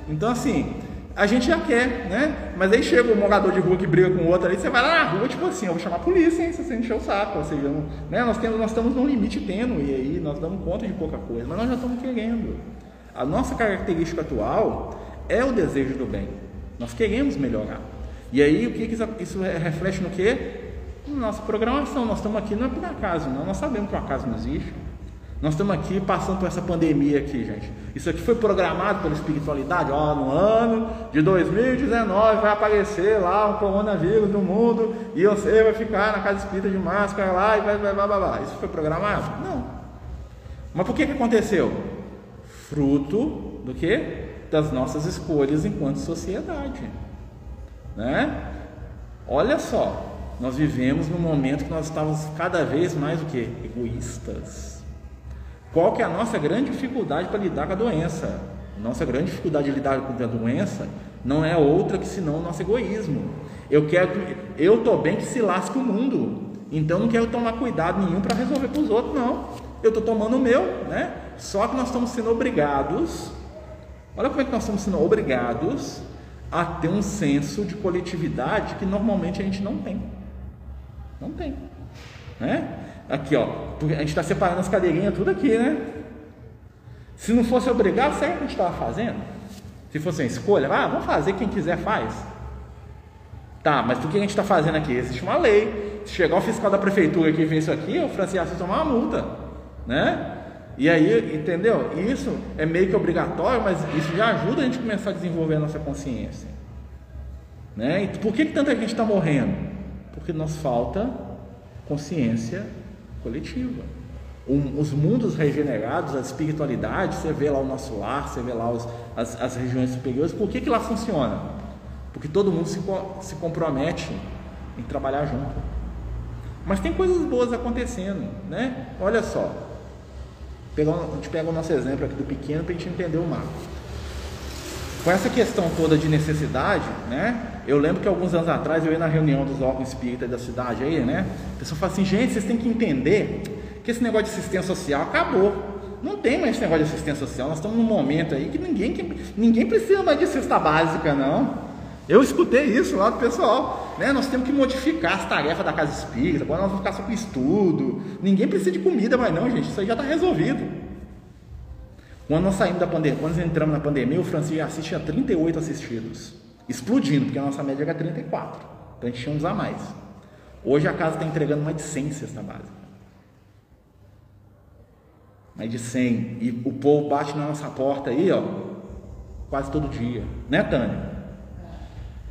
Então, assim, a gente já quer, né? Mas aí chega o morador de rua que briga com o outro ali, você vai lá na rua, tipo assim, eu vou chamar a polícia, hein? Se você encher o saco, ou seja, né? nós, temos, nós estamos num limite tênue e aí nós damos conta de pouca coisa, mas nós já estamos querendo. A nossa característica atual é o desejo do bem. Nós queremos melhorar. E aí o que isso reflete no que? Na nossa programação. Nós estamos aqui não é por acaso, não. Nós sabemos que o acaso não existe. Nós estamos aqui passando por essa pandemia aqui, gente. Isso aqui foi programado pela espiritualidade. Ó, no ano de 2019 vai aparecer lá um coronavírus no mundo e você vai ficar na casa espírita de máscara lá e vai, vai, vai, vai, vai. Isso foi programado? Não. Mas por que que aconteceu? Fruto do que? Das nossas escolhas enquanto sociedade, né? Olha só, nós vivemos num momento que nós estávamos cada vez mais o que? Egoístas qual que é a nossa grande dificuldade para lidar com a doença? Nossa grande dificuldade de lidar com a doença não é outra que senão o nosso egoísmo. Eu quero eu estou bem que se lasque o mundo. Então não quero tomar cuidado nenhum para resolver para os outros, não. Eu estou tomando o meu, né? Só que nós estamos sendo obrigados. Olha como é que nós estamos sendo obrigados a ter um senso de coletividade que normalmente a gente não tem. Não tem. Né? Aqui, ó. A gente está separando as cadeirinhas tudo aqui, né? Se não fosse obrigado, o que a gente estava fazendo? Se fosse uma escolha, ah, vamos fazer, quem quiser faz. Tá, mas por que a gente está fazendo aqui? Existe uma lei. Se chegar o fiscal da prefeitura que vê isso aqui, o Francisco vai tomar uma multa, né? E aí, entendeu? Isso é meio que obrigatório, mas isso já ajuda a gente a começar a desenvolver a nossa consciência. Né? E por que, que tanta gente está morrendo? Porque nos falta consciência coletiva. Um, os mundos regenerados, a espiritualidade, você vê lá o nosso lar, você vê lá os, as, as regiões superiores, por que, que lá funciona? Porque todo mundo se, se compromete em trabalhar junto. Mas tem coisas boas acontecendo, né? Olha só, pegar, a gente pega o nosso exemplo aqui do pequeno para a gente entender o macro. Com essa questão toda de necessidade, né? Eu lembro que alguns anos atrás eu ia na reunião dos órgãos espíritas da cidade aí, né? A pessoa fala assim, gente, vocês têm que entender que esse negócio de assistência social acabou. Não tem mais esse negócio de assistência social. Nós estamos num momento aí que ninguém, que, ninguém precisa mais de cesta básica, não. Eu escutei isso lá do pessoal. Né? Nós temos que modificar as tarefas da casa espírita. Agora nós vamos ficar só com estudo. Ninguém precisa de comida mais não, gente. Isso aí já está resolvido. Quando nós saímos da pandemia, quando nós entramos na pandemia, o Francisco Assis tinha 38 assistidos. Explodindo, porque a nossa média era 34. Então a gente tinha uns a mais. Hoje a casa está entregando mais de 100 cesta básica. Mais de 100. E o povo bate na nossa porta aí, ó, quase todo dia. Né, Tânia?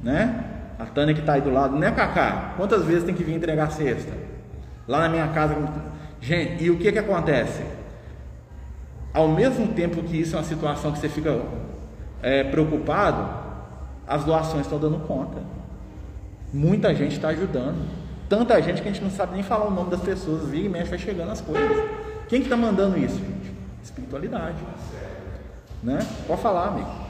Né? A Tânia que está aí do lado, né, Cacá? Quantas vezes tem que vir entregar cesta? Lá na minha casa. Gente, e o que que acontece? Ao mesmo tempo que isso é uma situação que você fica é, preocupado, as doações estão dando conta. Muita gente está ajudando. Tanta gente que a gente não sabe nem falar o nome das pessoas. Vira e mexe, vai chegando as coisas. Quem que está mandando isso, gente? Espiritualidade. Né? Pode falar, amigo.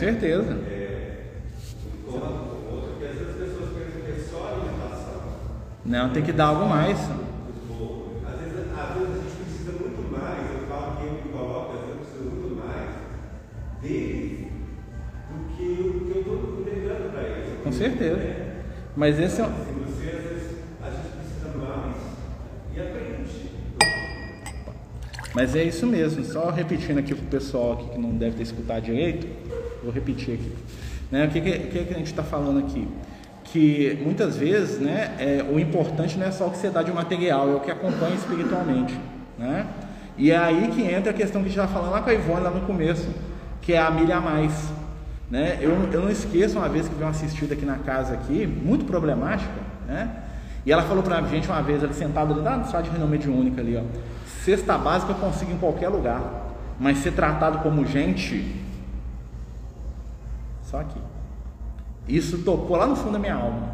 Certeza. Não, tem que dar algo mais. Às vezes, às vezes a gente precisa muito mais, eu falo que eu me coloco, às vezes eu preciso muito mais deles do que o que eu estou entregando para eles. Com certeza. Mas esse é um. Às vezes. Mas é isso mesmo, só repetindo aqui para o pessoal que não deve ter escutado direito, vou repetir aqui. Né? O que, que, que a gente está falando aqui? Que muitas vezes né, é, o importante não é só o que você dá de material, é o que acompanha espiritualmente. Né? E é aí que entra a questão que a gente estava falando lá com a Ivone lá no começo, que é a milha a mais. Né? Eu, eu não esqueço uma vez que veio uma assistida aqui na casa, aqui, muito problemática, né? e ela falou para a gente uma vez, ali sentada ali, no sala de renome mediúnica ali, ó, cesta básica eu consigo em qualquer lugar, mas ser tratado como gente, só aqui. Isso tocou lá no fundo da minha alma.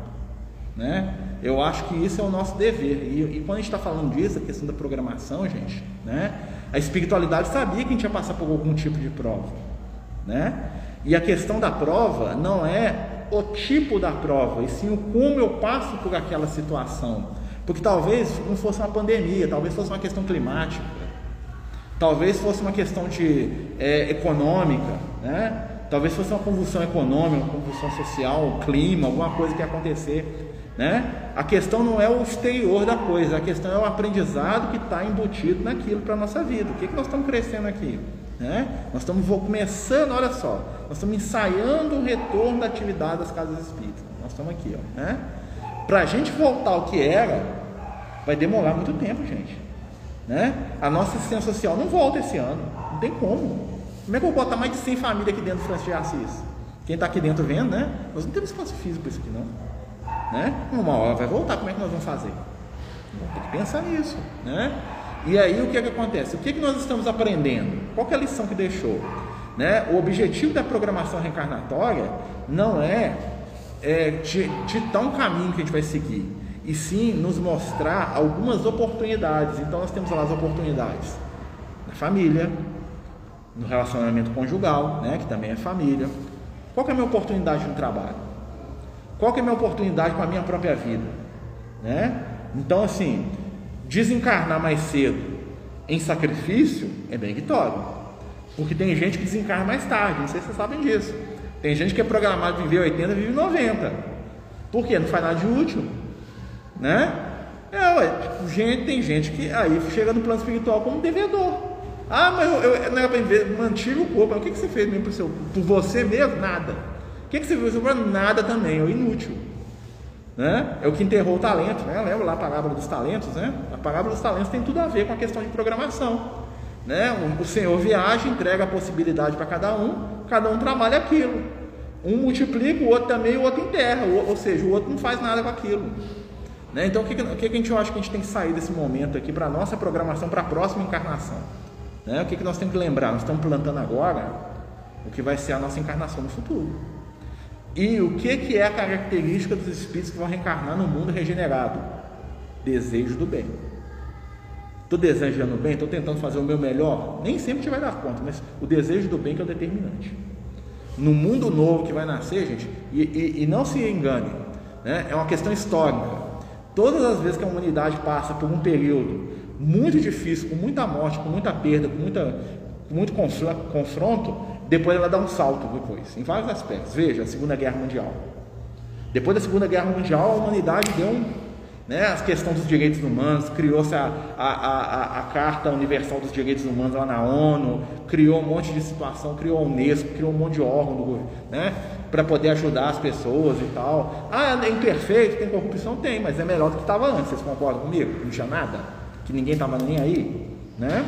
Né? Eu acho que isso é o nosso dever. E, e quando a gente está falando disso, a questão da programação, gente, né? a espiritualidade sabia que a gente ia passar por algum tipo de prova. Né? E a questão da prova não é o tipo da prova, e sim o como eu passo por aquela situação. Porque talvez não fosse uma pandemia, talvez fosse uma questão climática, talvez fosse uma questão de, é, econômica, né? Talvez fosse uma convulsão econômica, uma convulsão social, um clima, alguma coisa que ia acontecer. Né? A questão não é o exterior da coisa, a questão é o aprendizado que está embutido naquilo para a nossa vida. O que, que nós estamos crescendo aqui? Né? Nós estamos começando, olha só, nós estamos ensaiando o retorno da atividade das casas espíritas. Nós estamos aqui, ó, né? Para a gente voltar ao que era, vai demorar muito tempo, gente. Né? A nossa assistência social não volta esse ano, não tem como. Como é que eu vou botar mais de 100 famílias aqui dentro do Francisco de Assis? Quem está aqui dentro vendo, né? Nós não temos espaço físico para isso aqui, não. Né? Uma hora vai voltar, como é que nós vamos fazer? Vamos ter que pensar nisso, né? E aí o que é que acontece? O que é que nós estamos aprendendo? Qual é a lição que deixou? Né? O objetivo da programação reencarnatória não é, é ditar um caminho que a gente vai seguir, e sim nos mostrar algumas oportunidades. Então nós temos lá as oportunidades na família, no relacionamento conjugal, né, que também é família. Qual que é a minha oportunidade no trabalho? Qual que é a minha oportunidade para a minha própria vida? Né? Então, assim, desencarnar mais cedo em sacrifício é bem vitória. Porque tem gente que desencarna mais tarde, não sei se vocês sabem disso. Tem gente que é programado viver 80, vive 90. Por quê? Não faz nada de útil. Né? É, ué, gente, tem gente que aí chega no plano espiritual como devedor. Ah, mas eu, eu não era para mantive o corpo. O que, que você fez mesmo por, seu, por você mesmo? Nada. O que, que você fez? Nada também, é inútil. Né? É o que enterrou o talento, né? Lembra lá a parábola dos talentos, né? A parábola dos talentos tem tudo a ver com a questão de programação. Né? O Senhor viaja, entrega a possibilidade para cada um, cada um trabalha aquilo. Um multiplica, o outro também, o outro enterra, ou, seja, o outro não faz nada com aquilo. Né? Então, o que, o que a gente acha que a gente tem que sair desse momento aqui para a nossa programação, para a próxima encarnação? Né? O que, que nós temos que lembrar? Nós estamos plantando agora o que vai ser a nossa encarnação no futuro. E o que, que é a característica dos espíritos que vão reencarnar no mundo regenerado? Desejo do bem. Estou desejando bem, estou tentando fazer o meu melhor. Nem sempre gente vai dar conta, mas o desejo do bem que é o determinante. No mundo novo que vai nascer, gente, e, e, e não se engane, né? é uma questão histórica. Todas as vezes que a humanidade passa por um período muito difícil, com muita morte, com muita perda, com, muita, muito confronto, depois ela dá um salto depois, em vários aspectos. Veja, a Segunda Guerra Mundial. Depois da Segunda Guerra Mundial, a humanidade deu um, né, a questão dos direitos humanos, criou-se a, a, a, a, Carta Universal dos Direitos Humanos lá na ONU, criou um monte de situação, criou a Unesco, criou um monte de órgão do governo, né, para poder ajudar as pessoas e tal. Ah, é imperfeito, tem corrupção? Tem, mas é melhor do que estava antes, vocês concordam comigo? Não tinha nada? Que ninguém estava nem aí? Né?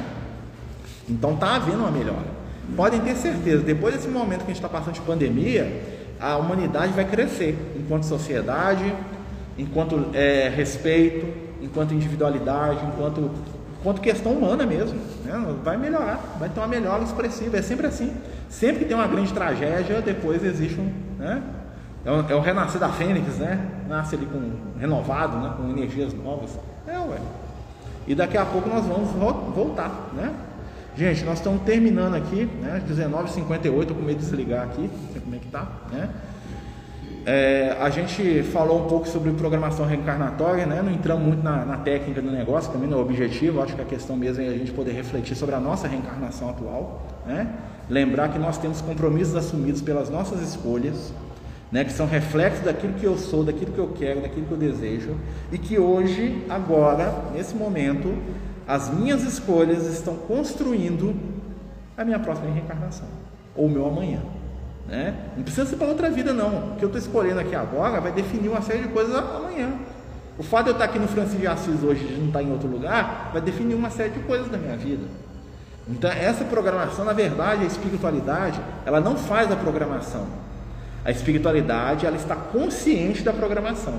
Então está havendo uma melhora. Podem ter certeza, depois desse momento que a gente está passando de pandemia, a humanidade vai crescer enquanto sociedade, enquanto é, respeito, enquanto individualidade, enquanto, enquanto questão humana mesmo. Né? Vai melhorar, vai ter uma melhora expressiva. É sempre assim. Sempre que tem uma grande tragédia, depois existe um. Né? É, o, é o renascer da Fênix, né? Nasce ali com renovado, né? com energias novas. É, ué. E daqui a pouco nós vamos voltar, né? Gente, nós estamos terminando aqui, né? 19h58, eu com medo de desligar aqui, não sei como é que tá, né? É, a gente falou um pouco sobre programação reencarnatória, né? não entramos muito na, na, técnica do negócio, também no objetivo, acho que a questão mesmo é a gente poder refletir sobre a nossa reencarnação atual. Né? Lembrar que nós temos compromissos assumidos pelas nossas escolhas, né? que são reflexos daquilo que eu sou, daquilo que eu quero, daquilo que eu desejo, e que hoje, agora, nesse momento, as minhas escolhas estão construindo a minha próxima reencarnação, ou o meu amanhã. Né? Não precisa ser para outra vida, não. O que eu estou escolhendo aqui agora vai definir uma série de coisas amanhã. O fato de eu estar aqui no Francisco de Assis hoje e não estar em outro lugar vai definir uma série de coisas da minha vida. Então, essa programação, na verdade, a espiritualidade, ela não faz a programação. A espiritualidade, ela está consciente da programação.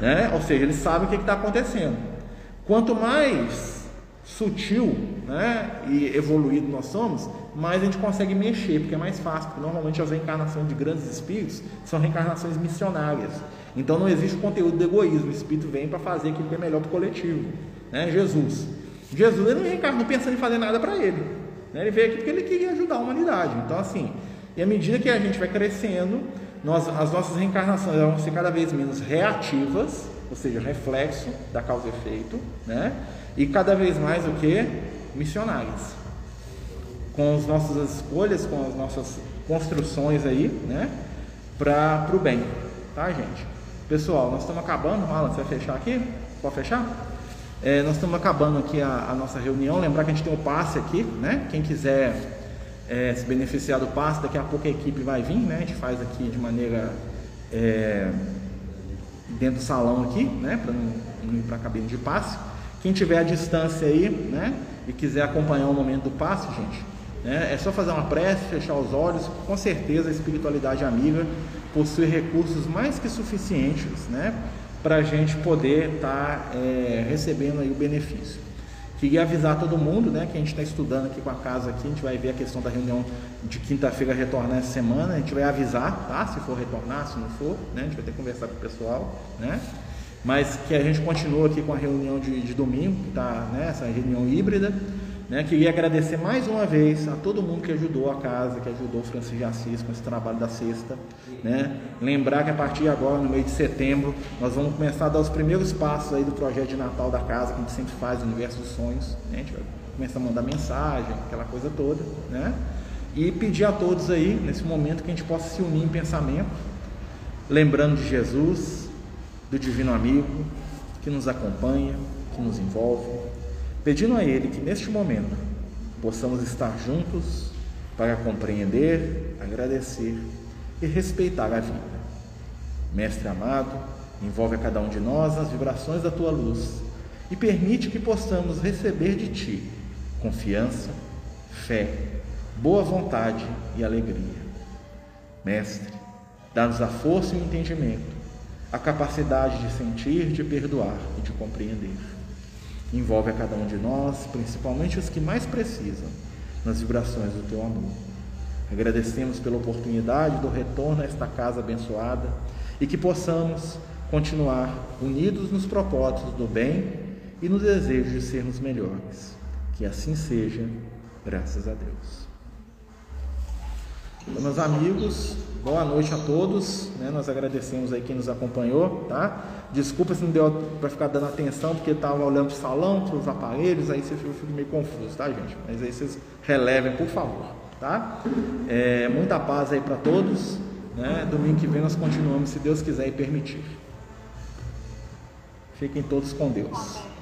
Né? Ou seja, ele sabe o que está acontecendo. Quanto mais sutil né, e evoluído nós somos, mais a gente consegue mexer, porque é mais fácil. Porque normalmente as reencarnações de grandes espíritos são reencarnações missionárias. Então não existe conteúdo do egoísmo. O espírito vem para fazer aquilo que é melhor para o coletivo. Né? Jesus. Jesus ele não reencarnou pensando em fazer nada para ele. Né? Ele veio aqui porque ele queria ajudar a humanidade. Então, assim, e à medida que a gente vai crescendo, nós, as nossas reencarnações vão ser cada vez menos reativas, ou seja, reflexo da causa e efeito, né? E cada vez mais o que? Missionárias com as nossas escolhas, com as nossas construções aí, né? Para o bem, tá, gente? Pessoal, nós estamos acabando. Alan, você vai fechar aqui? Pode fechar? É, nós estamos acabando aqui a, a, nossa reunião. Lembrar que a gente tem o passe aqui, né? Quem quiser é, se beneficiar do passe, daqui a pouco a equipe vai vir, né? A gente faz aqui de maneira é, dentro do salão aqui, né? Para não, não ir para a cabine de passe. Quem tiver a distância aí, né? E quiser acompanhar o momento do passe, gente, né? É só fazer uma prece, fechar os olhos. Com certeza a espiritualidade amiga possui recursos mais que suficientes, né? Para a gente poder estar tá, é, recebendo aí o benefício. Queria avisar todo mundo, né, que a gente está estudando aqui com a casa aqui, a gente vai ver a questão da reunião de quinta-feira retornar essa semana, a gente vai avisar, tá? Se for retornar, se não for, né? A gente vai ter que conversar com o pessoal, né? Mas que a gente continua aqui com a reunião de, de domingo, que tá, né, essa reunião híbrida, né? Queria agradecer mais uma vez a todo mundo que ajudou a casa, que ajudou o Francisco de Assis com esse trabalho da sexta. Né? Lembrar que a partir de agora, no mês de setembro, nós vamos começar a dar os primeiros passos aí do projeto de Natal da casa, que a gente sempre faz, o Universo dos Sonhos. Né? A gente vai começar a mandar mensagem, aquela coisa toda. Né? E pedir a todos aí, nesse momento, que a gente possa se unir em pensamento, lembrando de Jesus, do Divino Amigo, que nos acompanha, que nos envolve pedindo a Ele que neste momento possamos estar juntos para compreender, agradecer e respeitar a vida. Mestre amado, envolve a cada um de nós as vibrações da tua luz e permite que possamos receber de ti confiança, fé, boa vontade e alegria. Mestre, dá-nos a força e o entendimento, a capacidade de sentir, de perdoar e de compreender envolve a cada um de nós, principalmente os que mais precisam, nas vibrações do teu amor. Agradecemos pela oportunidade do retorno a esta casa abençoada e que possamos continuar unidos nos propósitos do bem e no desejo de sermos melhores. Que assim seja, graças a Deus. Meus amigos, boa noite a todos. Né? Nós agradecemos aí quem nos acompanhou, tá? Desculpa se não deu para ficar dando atenção, porque estava olhando para o salão, para os aparelhos, aí você fica meio confuso, tá, gente? Mas aí vocês relevem, por favor, tá? É, muita paz aí para todos. Né? Domingo que vem nós continuamos, se Deus quiser e permitir. Fiquem todos com Deus.